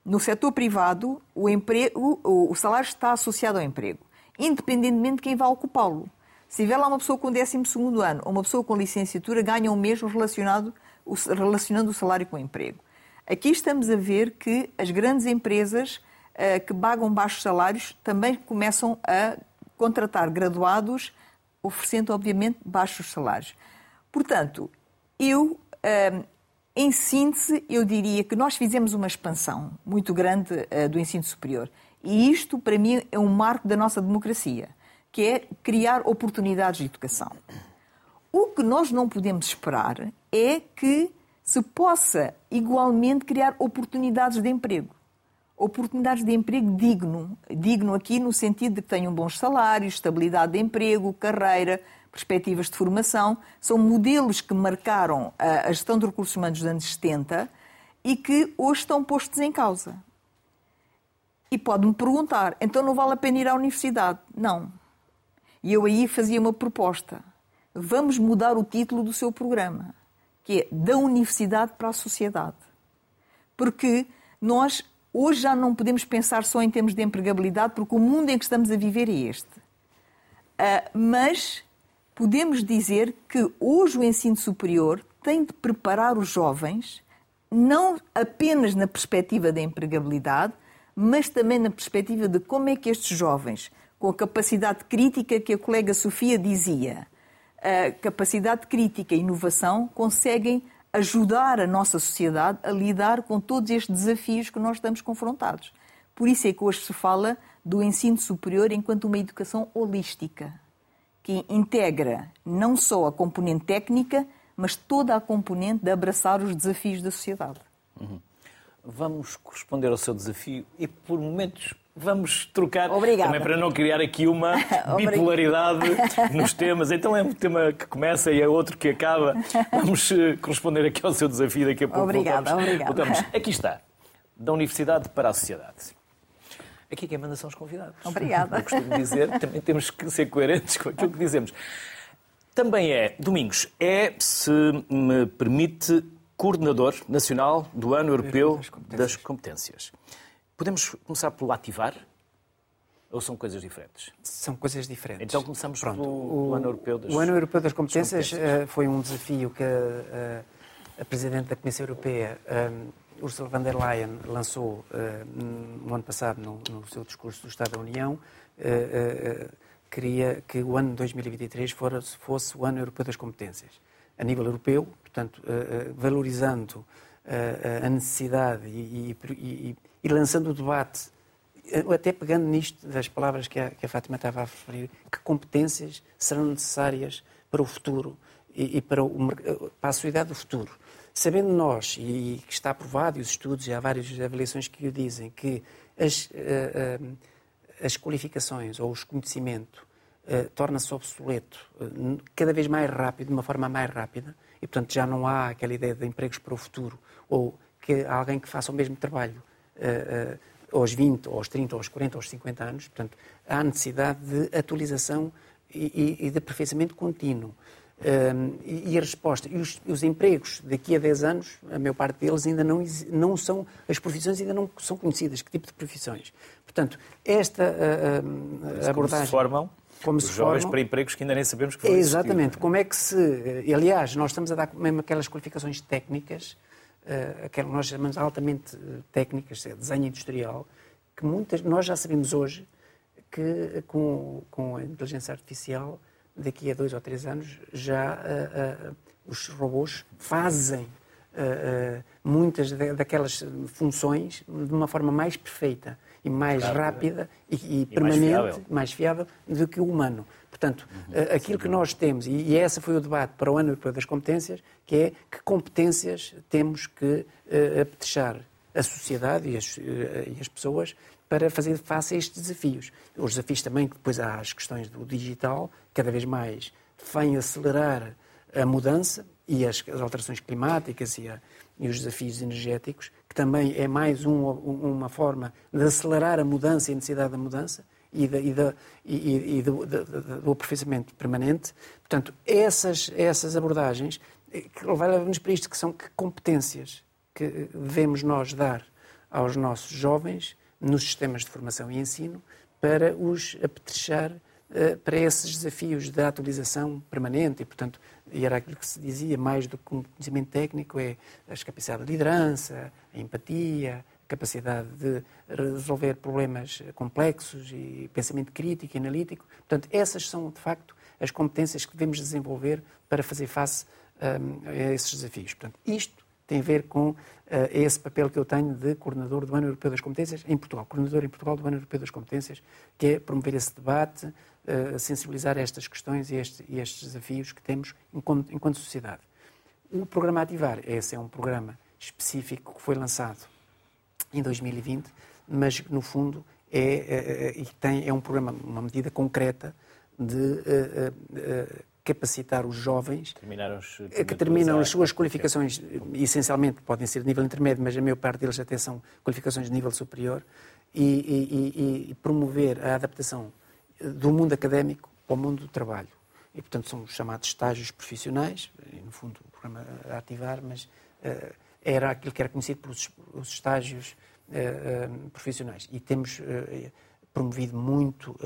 No setor privado, o, emprego, o, salário está associado ao emprego, independentemente de quem vá ocupá-lo. Se tiver lá uma pessoa com 12 ano ou uma pessoa com licenciatura, ganham o mesmo relacionado, relacionando o salário com o emprego. Aqui estamos a ver que as grandes empresas uh, que pagam baixos salários também começam a contratar graduados, oferecendo, obviamente, baixos salários. Portanto, eu, uh, em síntese, eu diria que nós fizemos uma expansão muito grande uh, do ensino superior. E isto, para mim, é um marco da nossa democracia, que é criar oportunidades de educação. O que nós não podemos esperar é que se possa igualmente criar oportunidades de emprego. Oportunidades de emprego digno. Digno aqui no sentido de que tenham bons salários, estabilidade de emprego, carreira, perspectivas de formação. São modelos que marcaram a gestão de recursos humanos dos anos 70 e que hoje estão postos em causa. E pode-me perguntar, então não vale a pena ir à universidade? Não. E eu aí fazia uma proposta. Vamos mudar o título do seu programa que é da universidade para a sociedade. Porque nós hoje já não podemos pensar só em termos de empregabilidade, porque o mundo em que estamos a viver é este. Uh, mas podemos dizer que hoje o ensino superior tem de preparar os jovens não apenas na perspectiva da empregabilidade, mas também na perspectiva de como é que estes jovens, com a capacidade crítica que a colega Sofia dizia, a capacidade crítica e inovação conseguem ajudar a nossa sociedade a lidar com todos estes desafios que nós estamos confrontados. Por isso é que hoje se fala do ensino superior enquanto uma educação holística, que integra não só a componente técnica, mas toda a componente de abraçar os desafios da sociedade. Uhum. Vamos corresponder ao seu desafio e, por momentos, Vamos trocar Obrigada. também para não criar aqui uma bipolaridade nos temas. Então é um tema que começa e é outro que acaba. Vamos eh, corresponder aqui ao seu desafio daqui a pouco. Obrigada, voltamos. obrigada. Voltamos. Aqui está, da universidade para a sociedade. Aqui quem manda são os convidados. Obrigada. Eu costumo dizer, também temos que ser coerentes com aquilo que dizemos. Também é, Domingos, é, se me permite, coordenador nacional do Ano Europeu das Competências. Das competências. Podemos começar pelo ativar? Ou são coisas diferentes? São coisas diferentes. Então começamos Pronto, pelo o, Ano Europeu das, o ano Europeu das Competências, das competências. Uh, foi um desafio que a, a, Presidente da Comissão Europeia, eh, Ursula von der Leyen, lançou uh, no ano passado no, no, seu discurso do Estado da União. Uh, queria que o ano 2023 fosse, o Ano Europeu das Competências. A nível europeu, portanto, valorizando a necessidade e, e, e e lançando o debate, até pegando nisto das palavras que a, que a Fátima estava a referir, que competências serão necessárias para o futuro e, e para, o, para, a sociedade do futuro. Sabendo nós, e que está aprovado, e os estudos, e há várias avaliações que o dizem, que as, uh, uh, as qualificações ou os conhecimentos uh, torna-se obsoleto cada vez mais rápido, de uma forma mais rápida, e portanto já não há aquela ideia de empregos para o futuro, ou que alguém que faça o mesmo trabalho aos 20, aos 30, aos 40, aos 50 anos. Portanto, há necessidade de atualização e, e, e de aperfeiçoamento contínuo. Um, e, e, a resposta, e os, os, empregos daqui a 10 anos, a maior parte deles ainda não, não são, as profissões ainda não são conhecidas, que tipo de profissões. Portanto, esta uh, uh, abordagem... Como se formam como os se jovens formam, para empregos que ainda nem sabemos que vão Exatamente. Como é que se... Aliás, nós estamos a dar mesmo aquelas qualificações técnicas uh, aquelas que nós chamamos altamente técnicas, é desenho industrial, que muitas, nós já sabemos hoje que com, com a inteligência artificial, daqui a dois ou três anos, já uh, uh, os robôs fazem uh, muitas daquelas funções de uma forma mais perfeita e mais rápida, rápida e, e, e, permanente, mais fiável. mais fiável. do que o humano. Portanto, uhum, aquilo que nós temos, e, e esse foi o debate para o ano das competências, que é que competências temos que uh, apetechar a sociedade e as, e as pessoas para fazer face a estes desafios. Os desafios também, depois há as questões do digital, cada vez mais vêm acelerar a mudança e as, as alterações climáticas e, a, e, os desafios energéticos, que também é mais um, uma forma de acelerar a mudança e a necessidade da mudança. e, da, e, da, e, do, do, aperfeiçoamento permanente. Portanto, essas, essas abordagens eh, levam-nos para isto, que são que competências que devemos nós dar aos nossos jovens nos sistemas de formação e ensino para os apetrechar uh, para esses desafios da atualização permanente e, portanto, e era aquilo que se dizia, mais do que um conhecimento técnico, é a capacidade de liderança, a empatia, a capacidade de resolver problemas complexos e pensamento crítico e analítico. Portanto, essas são, de facto, as competências que devemos desenvolver para fazer face um, a esses desafios. Portanto, isto tem a ver com uh, esse papel que eu tenho de coordenador do Ano Europeu das Competências em Portugal, coordenador em Portugal do Ano Europeu das Competências, que é promover esse debate, uh, sensibilizar estas questões e, este, e, estes desafios que temos enquanto, enquanto sociedade. O programa Ativar, esse é um programa específico que foi lançado em 2020, mas no fundo é, é, é, tem, é um programa, uma medida concreta de uh, uh, capacitar os jovens os, que terminam as suas qualificações, essencialmente podem ser de nível intermédio, mas a maior parte deles até são qualificações de nível superior, e, e, e promover a adaptação do mundo académico para o mundo do trabalho. E, portanto, são chamados estágios profissionais, no fundo, o programa a ativar, mas uh, era aquilo que era conhecido pelos os estágios uh, uh, profissionais. E temos promovido muito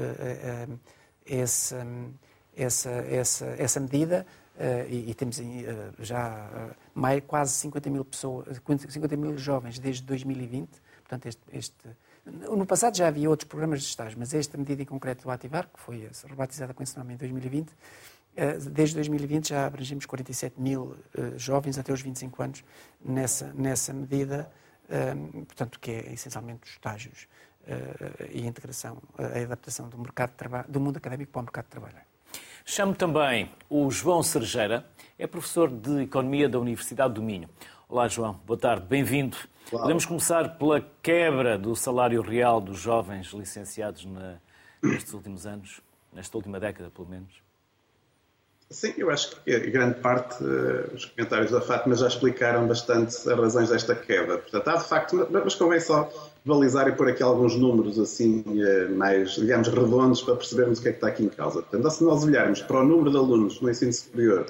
esse. Um, essa, essa, essa medida uh, e, e, temos uh, já uh, mais, quase 50 mil pessoas, 50 mil jovens desde 2020. Portanto, este, este, no passado já havia outros programas de estágio, mas esta medida em concreto do Ativar, que foi rebatizada com esse nome em 2020, desde 2020 já abrangemos 47 mil jovens até os 25 anos nessa, nessa medida, portanto, que é essencialmente os estágios e a integração, a adaptação do, mercado do mundo académico para o mercado de trabalho. Chamo também o João Sergeira, é professor de Economia da Universidade do Minho. Olá, João, boa tarde, bem-vindo. Podemos começar pela quebra do salário real dos jovens licenciados na, nestes últimos anos, nesta última década, pelo menos? Sim, eu acho que grande parte, uh, os comentários da Fátima já explicaram bastante as razões desta quebra. Portanto, há de facto, mas convém só balizar e pôr aqui alguns números assim eh, mais, digamos, redondos para percebermos o que é que está aqui em causa. Portanto, se nós olharmos para o número de alunos no ensino superior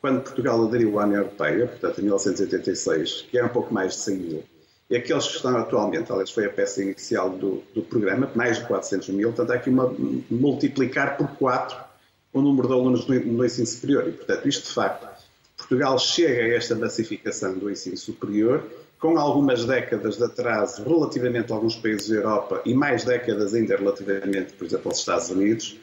quando Portugal aderiu à União Europeia, portanto, em 1986, que era um pouco mais de 100 mil, e aqueles que estão atualmente, aliás, foi a peça inicial do, do programa, mais de 400 mil, portanto, há aqui uma multiplicar por 4 o número de alunos no, no ensino superior. E, portanto, isto de facto, Portugal chega a esta massificação do ensino superior com algumas décadas de atraso relativamente a alguns países da Europa e mais décadas ainda relativamente, por exemplo, aos Estados Unidos.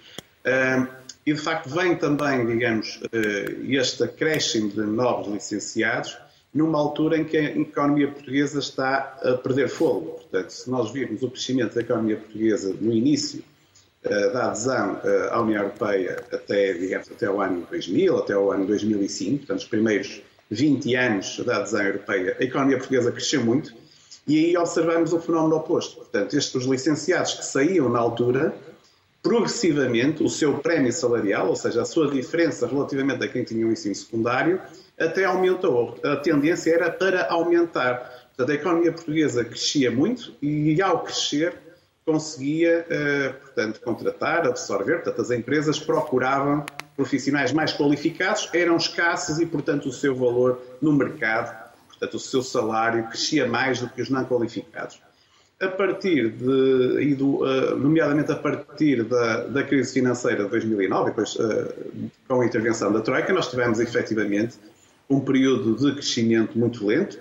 E, de facto, vem também, digamos, eh, este acréscimo de novos licenciados numa altura em que a economia portuguesa está a perder fogo. Portanto, se nós virmos o crescimento da economia portuguesa no início eh, da adesão eh, à União Europeia até, digamos, até o ano 2000, até o ano 2005, portanto, os primeiros 20 anos da adesão europeia, a economia portuguesa cresceu muito e aí observamos o fenómeno oposto. Portanto, estes licenciados que saíam na altura, progressivamente o seu prémio salarial, ou seja, a sua diferença relativamente a quem tinha um ensino secundário, até aumentou. A tendência era para aumentar. Portanto, a economia portuguesa crescia muito e, ao crescer, conseguia, eh, portanto, contratar, absorver. Portanto, as empresas procuravam profissionais mais qualificados, eram escassos e, portanto, o seu valor no mercado, portanto, o seu salário crescia mais do que os não qualificados. A partir de, eh, nomeadamente a partir da, da crise financeira de 2009, depois eh, com a intervenção da Troika, nós tivemos efetivamente um período de crescimento muito lento,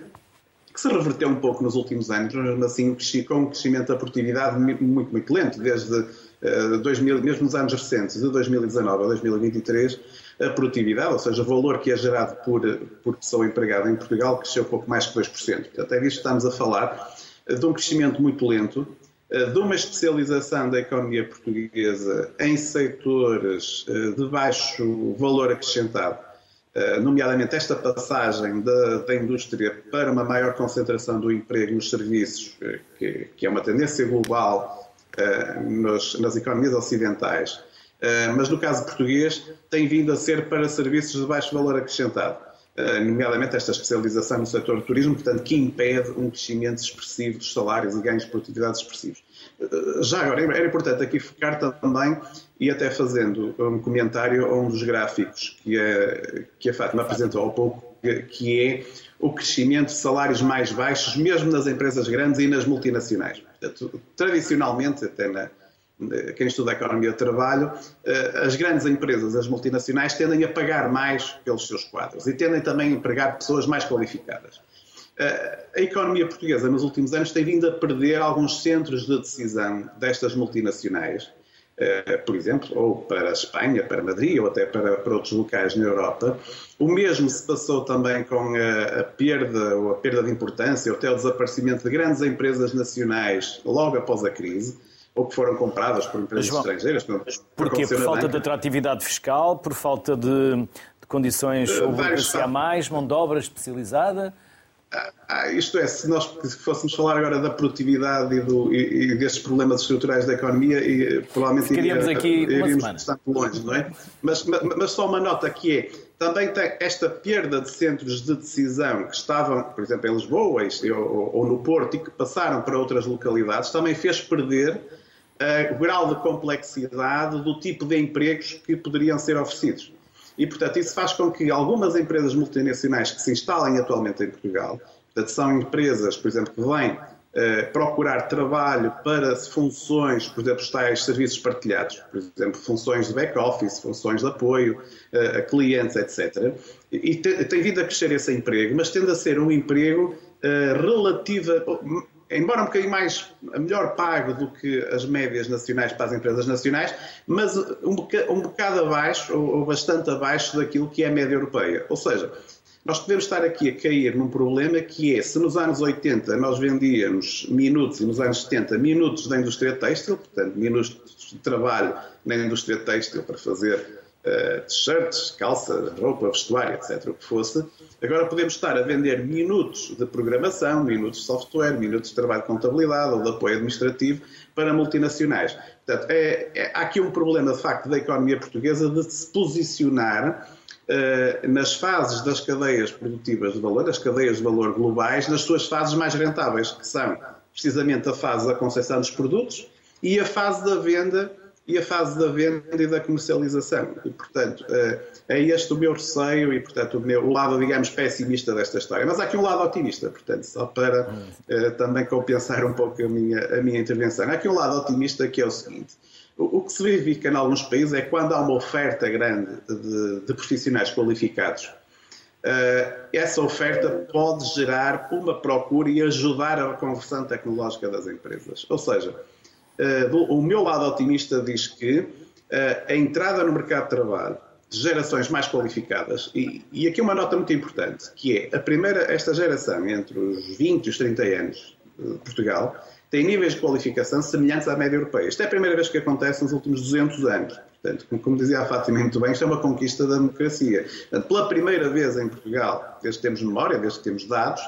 que se reverteu um pouco nos últimos anos, mas assim com um crescimento da produtividade muito, muito lento, desde 2000, eh, mesmo nos anos recentes, de 2019 a 2023, a produtividade, ou seja, o valor que é gerado por, por pessoa empregada em Portugal, cresceu pouco mais que 2%. Portanto, é disto estamos a falar, eh, de um crescimento muito lento, eh, de uma especialização da economia portuguesa em setores de baixo valor acrescentado, nomeadamente esta passagem da, da, indústria para uma maior concentração do emprego nos serviços, que, que é uma tendência global nos, nas economias ocidentais, eh, mas no caso português tem vindo a ser para serviços de baixo valor acrescentado. nomeadamente esta especialização no setor do turismo, portanto, que impede um crescimento expressivo dos salários e ganhos de produtividade expressivos. Já agora, era importante aqui focar também, e até fazendo um comentário a um dos gráficos que a, que a Fátima apresentou há pouco, que é o crescimento de salários mais baixos, mesmo nas empresas grandes e nas multinacionais. Portanto, tradicionalmente, até na, quem estuda a economia de trabalho, eh, as grandes empresas, as multinacionais, tendem a pagar mais pelos seus quadros e tendem também a empregar pessoas mais qualificadas. Eh, a economia portuguesa, nos últimos anos, tem vindo a perder alguns centros de decisão destas multinacionais, por exemplo, ou para a Espanha, para Madrid, ou até para, para outros locais na Europa. O mesmo se passou também com a, a, perda ou a perda de importância, ou até o desaparecimento de grandes empresas nacionais logo após a crise ou que foram compradas por empresas João, estrangeiras. Porquê? Por falta de atratividade fiscal, por falta de, de condições uh, mais, mão de obra especializada? Ah, isto é, se nós fôssemos falar agora da produtividade e, do, e, e destes problemas estruturais da economia, e, provavelmente iria, aqui iríamos bastante longe, não é? Mas, mas, mas, só uma nota que é, também tem esta perda de centros de decisão que estavam, por exemplo, em Lisboa ou, ou no Porto e que passaram para outras localidades, também fez perder uh, o grau de complexidade do tipo de empregos que poderiam ser oferecidos. E, portanto, isso faz com que algumas empresas multinacionais que se instalem atualmente em Portugal, portanto, são empresas, por exemplo, que vêm uh, procurar trabalho para funções, por exemplo, tais serviços partilhados, por exemplo, funções de back-office, funções de apoio uh, a clientes, etc. E tem, vindo a crescer esse emprego, mas tende a ser um emprego uh, relativa, embora um bocadinho mais melhor pago do que as médias nacionais para as empresas nacionais, mas um bocado, um bocado abaixo, ou, ou bastante abaixo daquilo que é a média europeia. Ou seja, nós podemos estar aqui a cair num problema que é, se nos anos 80 nós vendíamos minutos e nos anos 70 minutos da indústria têxtil, portanto, minutos de trabalho na indústria têxtil para fazer uh, t-shirts, calça, roupa, vestuário, etc., o que fosse, agora podemos estar a vender minutos de programação, minutos de software, minutos de trabalho de contabilidade ou de apoio administrativo para multinacionais. Portanto, é, é, há aqui um problema, de facto, da economia portuguesa de se posicionar uh, nas fases das cadeias produtivas de valor, as cadeias de valor globais, nas suas fases mais rentáveis, que são precisamente a fase da concepção dos produtos e a fase da venda e a fase da venda e da comercialização. E, portanto, eh, é este o meu receio e, portanto, o, meu, lado, digamos, pessimista desta história. Mas há aqui um lado otimista, portanto, só para uh, também compensar um pouco a minha, a minha intervenção. Há aqui um lado otimista que é o seguinte. O, que se verifica em alguns países é quando há uma oferta grande de, de profissionais qualificados, uh, essa oferta pode gerar uma procura e ajudar a conversão tecnológica das empresas. Ou seja, o meu lado otimista diz que uh, a entrada no mercado de trabalho de gerações mais qualificadas, e, e, aqui uma nota muito importante, que é a primeira, esta geração entre os 20 e os 30 anos de Portugal, tem níveis de qualificação semelhantes à média europeia. Isto é a primeira vez que acontece nos últimos 200 anos. Portanto, como dizia a Fátima muito bem, isto é uma conquista da democracia. Portanto, pela primeira vez em Portugal, desde que temos memória, desde que temos dados,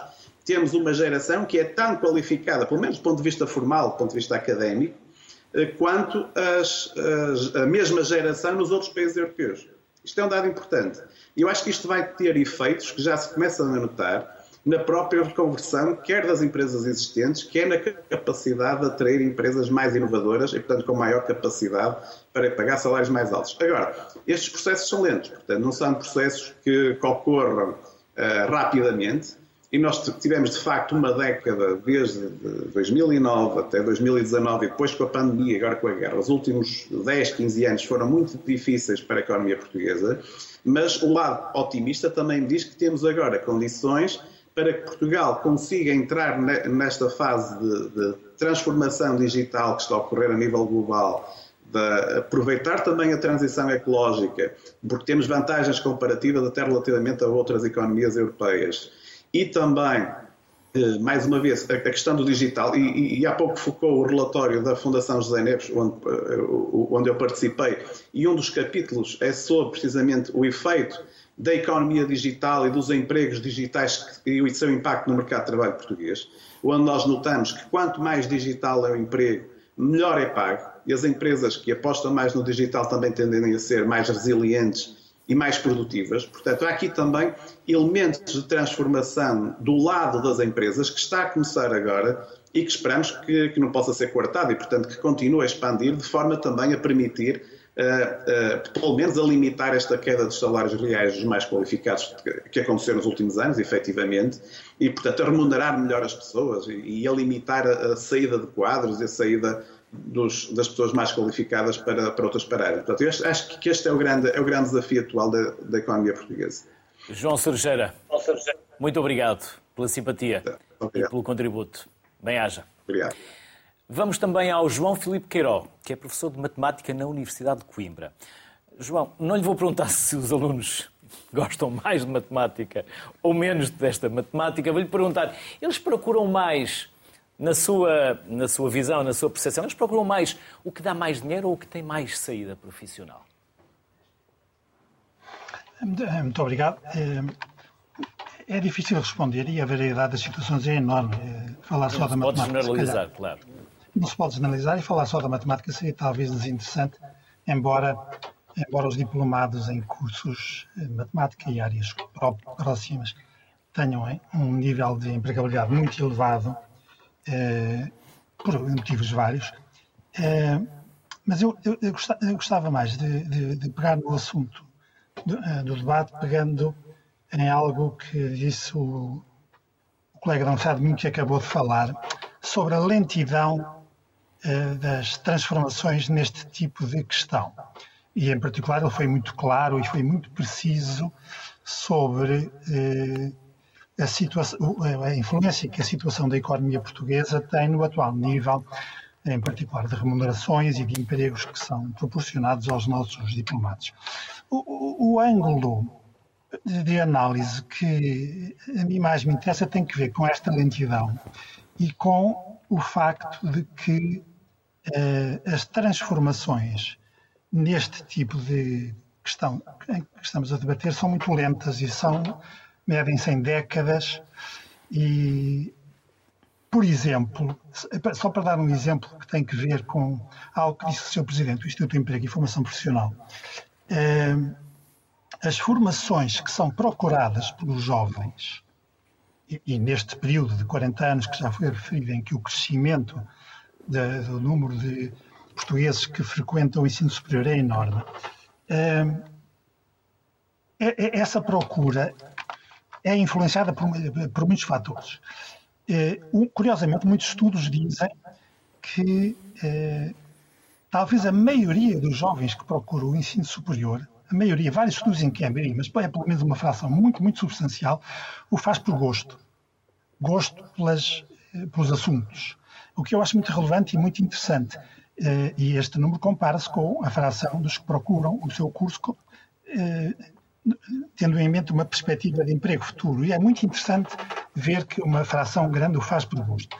temos uma geração que é tão qualificada, pelo menos do ponto de vista formal, do ponto de vista académico, eh, quanto as, as, a mesma geração nos outros países europeus. Isto é um dado importante. E eu acho que isto vai ter efeitos que já se começam a notar na própria reconversão, quer das empresas existentes, quer na capacidade de atrair empresas mais inovadoras e, portanto, com maior capacidade para pagar salários mais altos. Agora, estes processos são lentos, portanto, não são processos que ocorram uh, rapidamente e nós tivemos, de facto, uma década, desde 2009 até 2019, e depois com a pandemia, agora com a guerra. Os últimos 10, 15 anos foram muito difíceis para a economia portuguesa, mas o lado otimista também diz que temos agora condições para que Portugal consiga entrar nesta fase de, de transformação digital que está a ocorrer a nível global de aproveitar também a transição ecológica, porque temos vantagens comparativas até relativamente a outras economias europeias e também, eh, mais uma vez, a questão do digital, e, e, há pouco focou o relatório da Fundação José Neves, onde, eh, onde eu participei, e um dos capítulos é sobre precisamente o efeito da economia digital e dos empregos digitais e o seu impacto no mercado de trabalho português, onde nós notamos que quanto mais digital é o emprego, melhor é pago, e as empresas que apostam mais no digital também tendem a ser mais resilientes e mais produtivas. Portanto, há aqui também elementos de transformação do lado das empresas que está a começar agora e que esperamos que, que não possa ser coartado e, portanto, que continue a expandir de forma também a permitir Uh, uh, pelo menos a limitar esta queda dos salários reais dos mais qualificados que, que, aconteceu nos últimos anos, efetivamente, e, portanto, a remunerar melhor as pessoas e, e a limitar a, a, saída de quadros e a saída dos, das pessoas mais qualificadas para, para outras paragens. Portanto, eu acho, acho, que este é o grande, é o grande desafio atual da, da economia portuguesa. João Sergeira, muito obrigado pela simpatia obrigado. e pelo contributo. Bem-haja. Obrigado. Vamos também ao João Filipe Queiró, que é professor de matemática na Universidade de Coimbra. João, não lhe vou perguntar se os alunos gostam mais de matemática ou menos desta matemática, vou-lhe perguntar, eles procuram mais, na sua, na sua visão, na sua percepção, eles procuram mais o que dá mais dinheiro ou o que tem mais saída profissional? Muito obrigado. É, é difícil responder e a variedade das situações é enorme. É, falar só da matemática. Pode generalizar, claro. Não se pode generalizar e falar só da matemática seria talvez desinteressante, embora, embora os diplomados em cursos de matemática e áreas próximas tenham um nível de empregabilidade muito elevado, eh, por motivos vários. Eh, mas eu, eu, eu, gostava mais de, de, de pegar no assunto do, eh, do, debate, pegando em algo que disse o, o colega Dançado Minho, que acabou de falar, sobre a lentidão eh, das transformações neste tipo de questão. E, em particular, ele foi muito claro e foi muito preciso sobre eh, a, situação, a influência que a situação da economia portuguesa tem no atual nível em particular de remunerações e de empregos que são proporcionados aos nossos diplomados. O, o, o ângulo de análise que a mim mais me interessa tem que ver com esta lentidão e com o facto de que eh, as transformações neste tipo de questão que estamos a debater são muito lentas e são medem-se em décadas e por exemplo, só para dar um exemplo que tem que ver com algo que disse o Sr. Presidente do Instituto de Emprego e Formação Profissional, eh, as formações que são procuradas pelos jovens, e, neste período de 40 anos que já foi referido, em que o crescimento do número de portugueses que frequentam o ensino superior é enorme, eh, é, é, essa procura é influenciada por, por muitos fatores. Eh, curiosamente, muitos estudos dizem que eh, talvez a maioria dos jovens que procuram o ensino superior, a maioria, vários estudos em que é mas é pelo menos uma fração muito, muito substancial, o faz por gosto. Gosto pelas, eh, pelos assuntos. O que eu acho muito relevante e muito interessante. E este número compara-se com a fração dos que procuram o seu curso tendo em mente uma perspectiva de emprego futuro. E é muito interessante ver que uma fração grande o faz por gosto.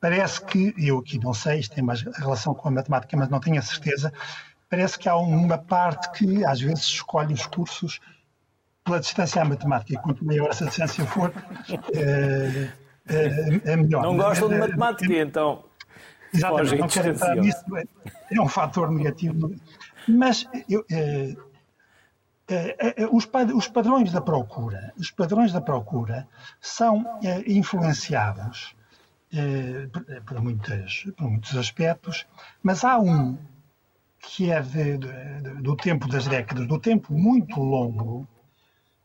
Parece que, eu aqui não sei, isto tem mais relação com a matemática, mas não tenho a certeza, parece que há uma parte que às vezes escolhe os cursos pela distância à matemática, e quanto maior essa distância for, é, é, é melhor. Não gostam de matemática, então. Exatamente, não quero entrar nisso, é um fator negativo. Mas eu, é, os, padrões da procura, os padrões da procura são influenciados por, muitas, por muitos aspectos, mas há um que é de, de, do tempo das décadas, do tempo muito longo,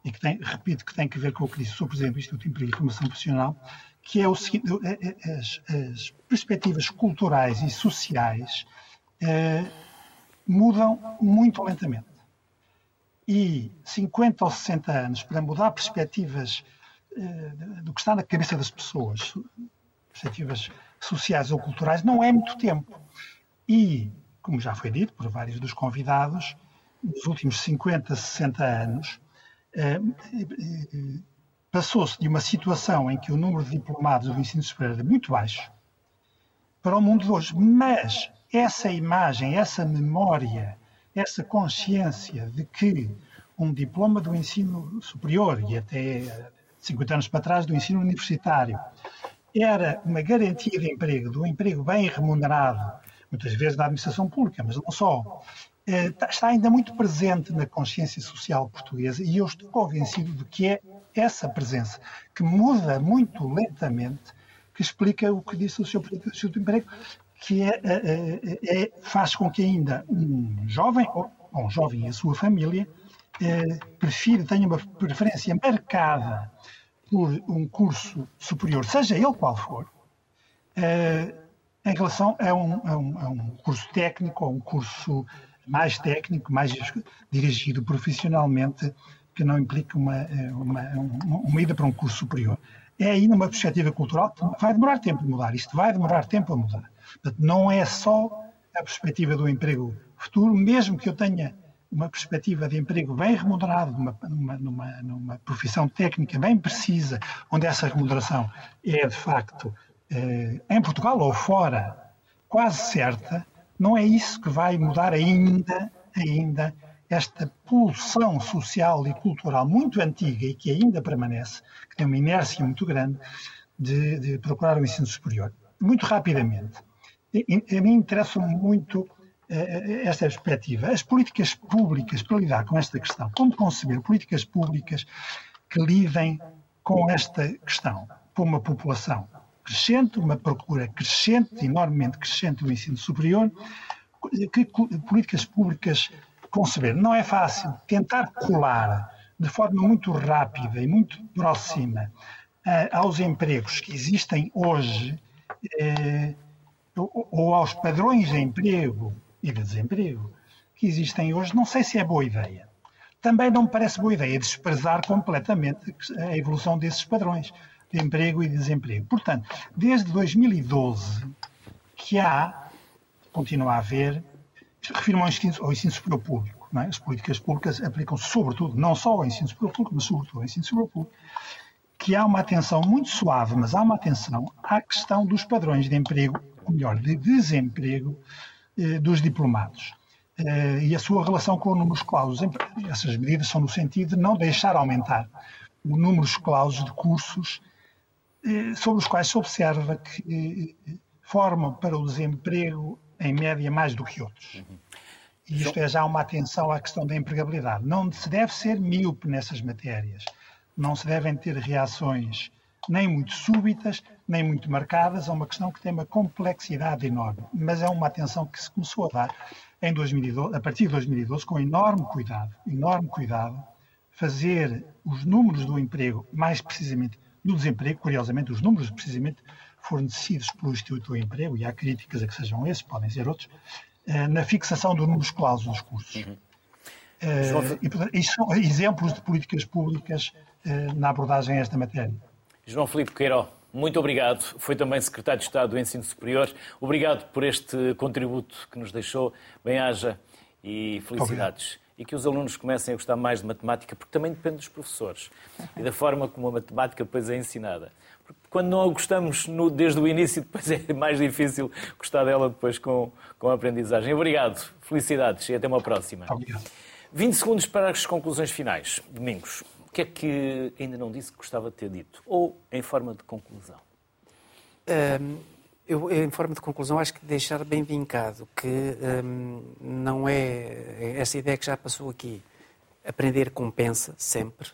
e que tem, repito, que tem que ver com o que disse o Presidente do Instituto de Emprego e Formação Profissional, que é o seguinte, as, as perspectivas culturais e sociais eh, mudam muito lentamente e 50 ou 60 anos para mudar perspectivas eh, do que está na cabeça das pessoas, perspectivas sociais ou culturais, não é muito tempo. E, como já foi dito por vários dos convidados, nos últimos 50, 60 anos, eh, eh, passou-se de uma situação em que o número de diplomados do ensino superior era muito baixo para o mundo de hoje. Mas essa imagem, essa memória essa consciência de que um diploma do ensino superior e até 50 anos para trás do ensino universitário era uma garantia de emprego, de um emprego bem remunerado, muitas vezes da administração pública, mas não só, está ainda muito presente na consciência social portuguesa e eu estou convencido de que é essa presença que muda muito lentamente que explica o que disse o Sr. Presidente do Emprego, que é, é, é, faz com que ainda um jovem, ou um jovem e a sua família, é, prefira, tenha uma preferência marcada por um curso superior, seja ele qual for, é, em relação a um, a, um, a um, curso técnico ou um curso mais técnico, mais dirigido profissionalmente, que não implique uma, uma, uma ida para um curso superior. É aí numa perspectiva cultural que vai demorar tempo a mudar. Isto vai demorar tempo a mudar. Portanto, não é só a perspectiva do emprego futuro, mesmo que eu tenha uma perspectiva de emprego bem remunerado, numa, numa, numa, profissão técnica bem precisa, onde essa remuneração é de facto eh, em Portugal ou fora quase certa, não é isso que vai mudar ainda, ainda esta pulsão social e cultural muito antiga e que ainda permanece, que tem uma inércia muito grande, de, de procurar o ensino superior. Muito rapidamente, a mim interessa muito eh, esta perspectiva. As políticas públicas para lidar com esta questão, como conceber políticas públicas que lidem com esta questão, para uma população crescente, uma procura crescente, enormemente crescente do ensino superior, que políticas públicas conceber. Não é fácil tentar colar de forma muito rápida e muito próxima uh, aos empregos que existem hoje uh, ou aos padrões de emprego e de desemprego que existem hoje, não sei se é boa ideia. Também não me parece boa ideia desprezar completamente a evolução desses padrões de emprego e desemprego. Portanto, desde 2012 que há, continua a haver, refiro-me ao ensino, superior público. É? As políticas públicas aplicam-se sobretudo, não só ao ensino superior público, mas sobretudo ao ensino superior público, que há uma atenção muito suave, mas há uma atenção à questão dos padrões de emprego, ou melhor, de desemprego eh, dos diplomados. Eh, e a sua relação com o número clausos. Essas medidas são no sentido de não deixar aumentar o número clausos de cursos eh, sobre os quais se observa que formam para o desemprego em média mais do que outros. E isto é já uma atenção à questão da empregabilidade. Não se deve ser míope nessas matérias. Não se devem ter reações nem muito súbitas, nem muito marcadas, a uma questão que tem uma complexidade enorme. Mas é uma atenção que se começou a dar em 2012, a partir de 2012, com enorme cuidado, enorme cuidado, fazer os números do emprego, mais precisamente do desemprego, curiosamente, os números precisamente fornecidos pelo Instituto do Emprego, e há críticas a que sejam esses, podem ser outros, eh, na fixação do número clausos dos cursos. Uhum. Uh, e, portanto, isto são exemplos de políticas públicas uh, na abordagem a esta matéria. João Filipe Queiró, muito obrigado. Foi também Secretário de Estado do Ensino Superior. Obrigado por este contributo que nos deixou. Bem-haja e felicidades. Obrigado. E que os alunos comecem a gostar mais de matemática, porque também depende dos professores e da forma como a matemática depois é ensinada quando não a gostamos no, desde o início, depois é mais difícil gostar dela depois com, com a aprendizagem. Obrigado, felicidades e até uma próxima. Obrigado. 20 segundos para as conclusões finais. Domingos, o que é que ainda não disse que gostava de ter dito? Ou em forma de conclusão? Um, eu, em forma de conclusão, acho que deixar bem vincado que um, não é essa ideia que já passou aqui. Aprender compensa sempre.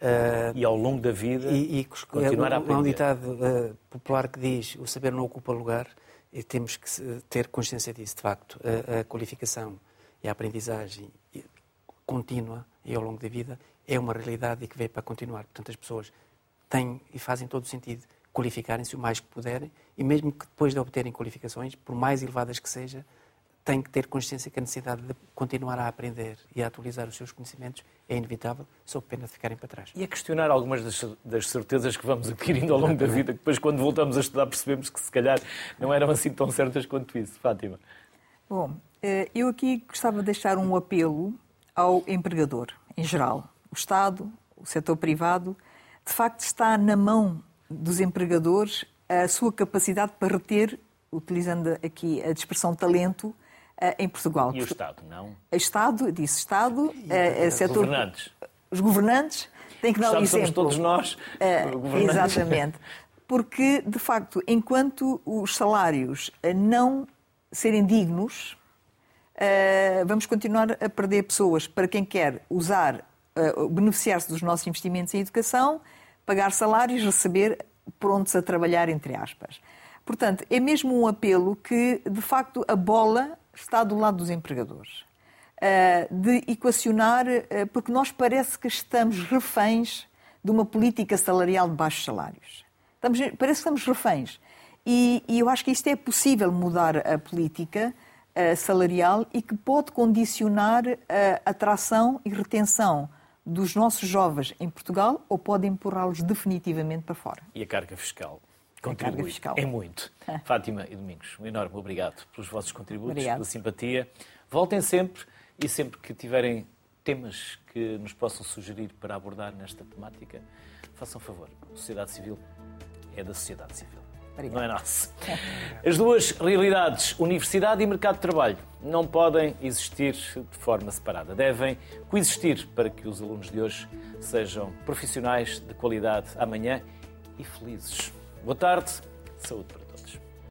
Uh, e ao longo da vida e, e continuar a aprender. Há um ditado uh, popular que diz o saber não ocupa lugar e temos que ter consciência disso, de facto. A, a qualificação e a aprendizagem contínua e ao longo da vida é uma realidade e que veio para continuar. Portanto, as pessoas têm e fazem todo o sentido qualificarem-se o mais que puderem e mesmo que depois de obterem qualificações, por mais elevadas que seja, têm que ter consciência que a necessidade de continuar a aprender e a atualizar os seus conhecimentos é inevitável, sob pena de ficarem para trás. E a questionar algumas das, das certezas que vamos adquirindo ao longo da vida, que depois, quando voltamos a estudar, percebemos que se calhar não eram assim tão certas quanto isso. Fátima. Bom, eh, eu aqui gostava de deixar um apelo ao empregador, em geral. O Estado, o setor privado, de facto está na mão dos empregadores a sua capacidade para reter, utilizando aqui a expressão talento, eh, em Portugal. E o Estado, não? O Estado, disse Estado, uh, setor... governantes. Os governantes têm que dar o exemplo. Somos todos nós, uh, Exatamente. Porque, de facto, enquanto os salários não serem dignos, vamos continuar a perder pessoas para quem quer usar, beneficiar-se dos nossos investimentos em educação, pagar salários, receber prontos a trabalhar, entre aspas. Portanto, é mesmo um apelo que, de facto, a bola está do lado dos empregadores. De equacionar, porque nós parece que estamos reféns de uma política salarial de baixos salários. Estamos, parece que estamos reféns. E, e, eu acho que isto é possível mudar a política salarial e que pode condicionar a atração e retenção dos nossos jovens em Portugal ou pode empurrá-los definitivamente para fora. E a carga fiscal? Contribui. A carga fiscal. É muito. Fátima e Domingos, um enorme obrigado pelos vossos contributos, Obrigado. pela simpatia. Voltem sempre e sempre que tiverem temas que nos possam sugerir para abordar nesta temática, façam favor. A sociedade civil é da sociedade civil. Obrigado. Não é nossa. As duas realidades, universidade e mercado de trabalho, não podem existir de forma separada. Devem coexistir para que os alunos de hoje sejam profissionais de qualidade amanhã e felizes. Boa tarde, saúde para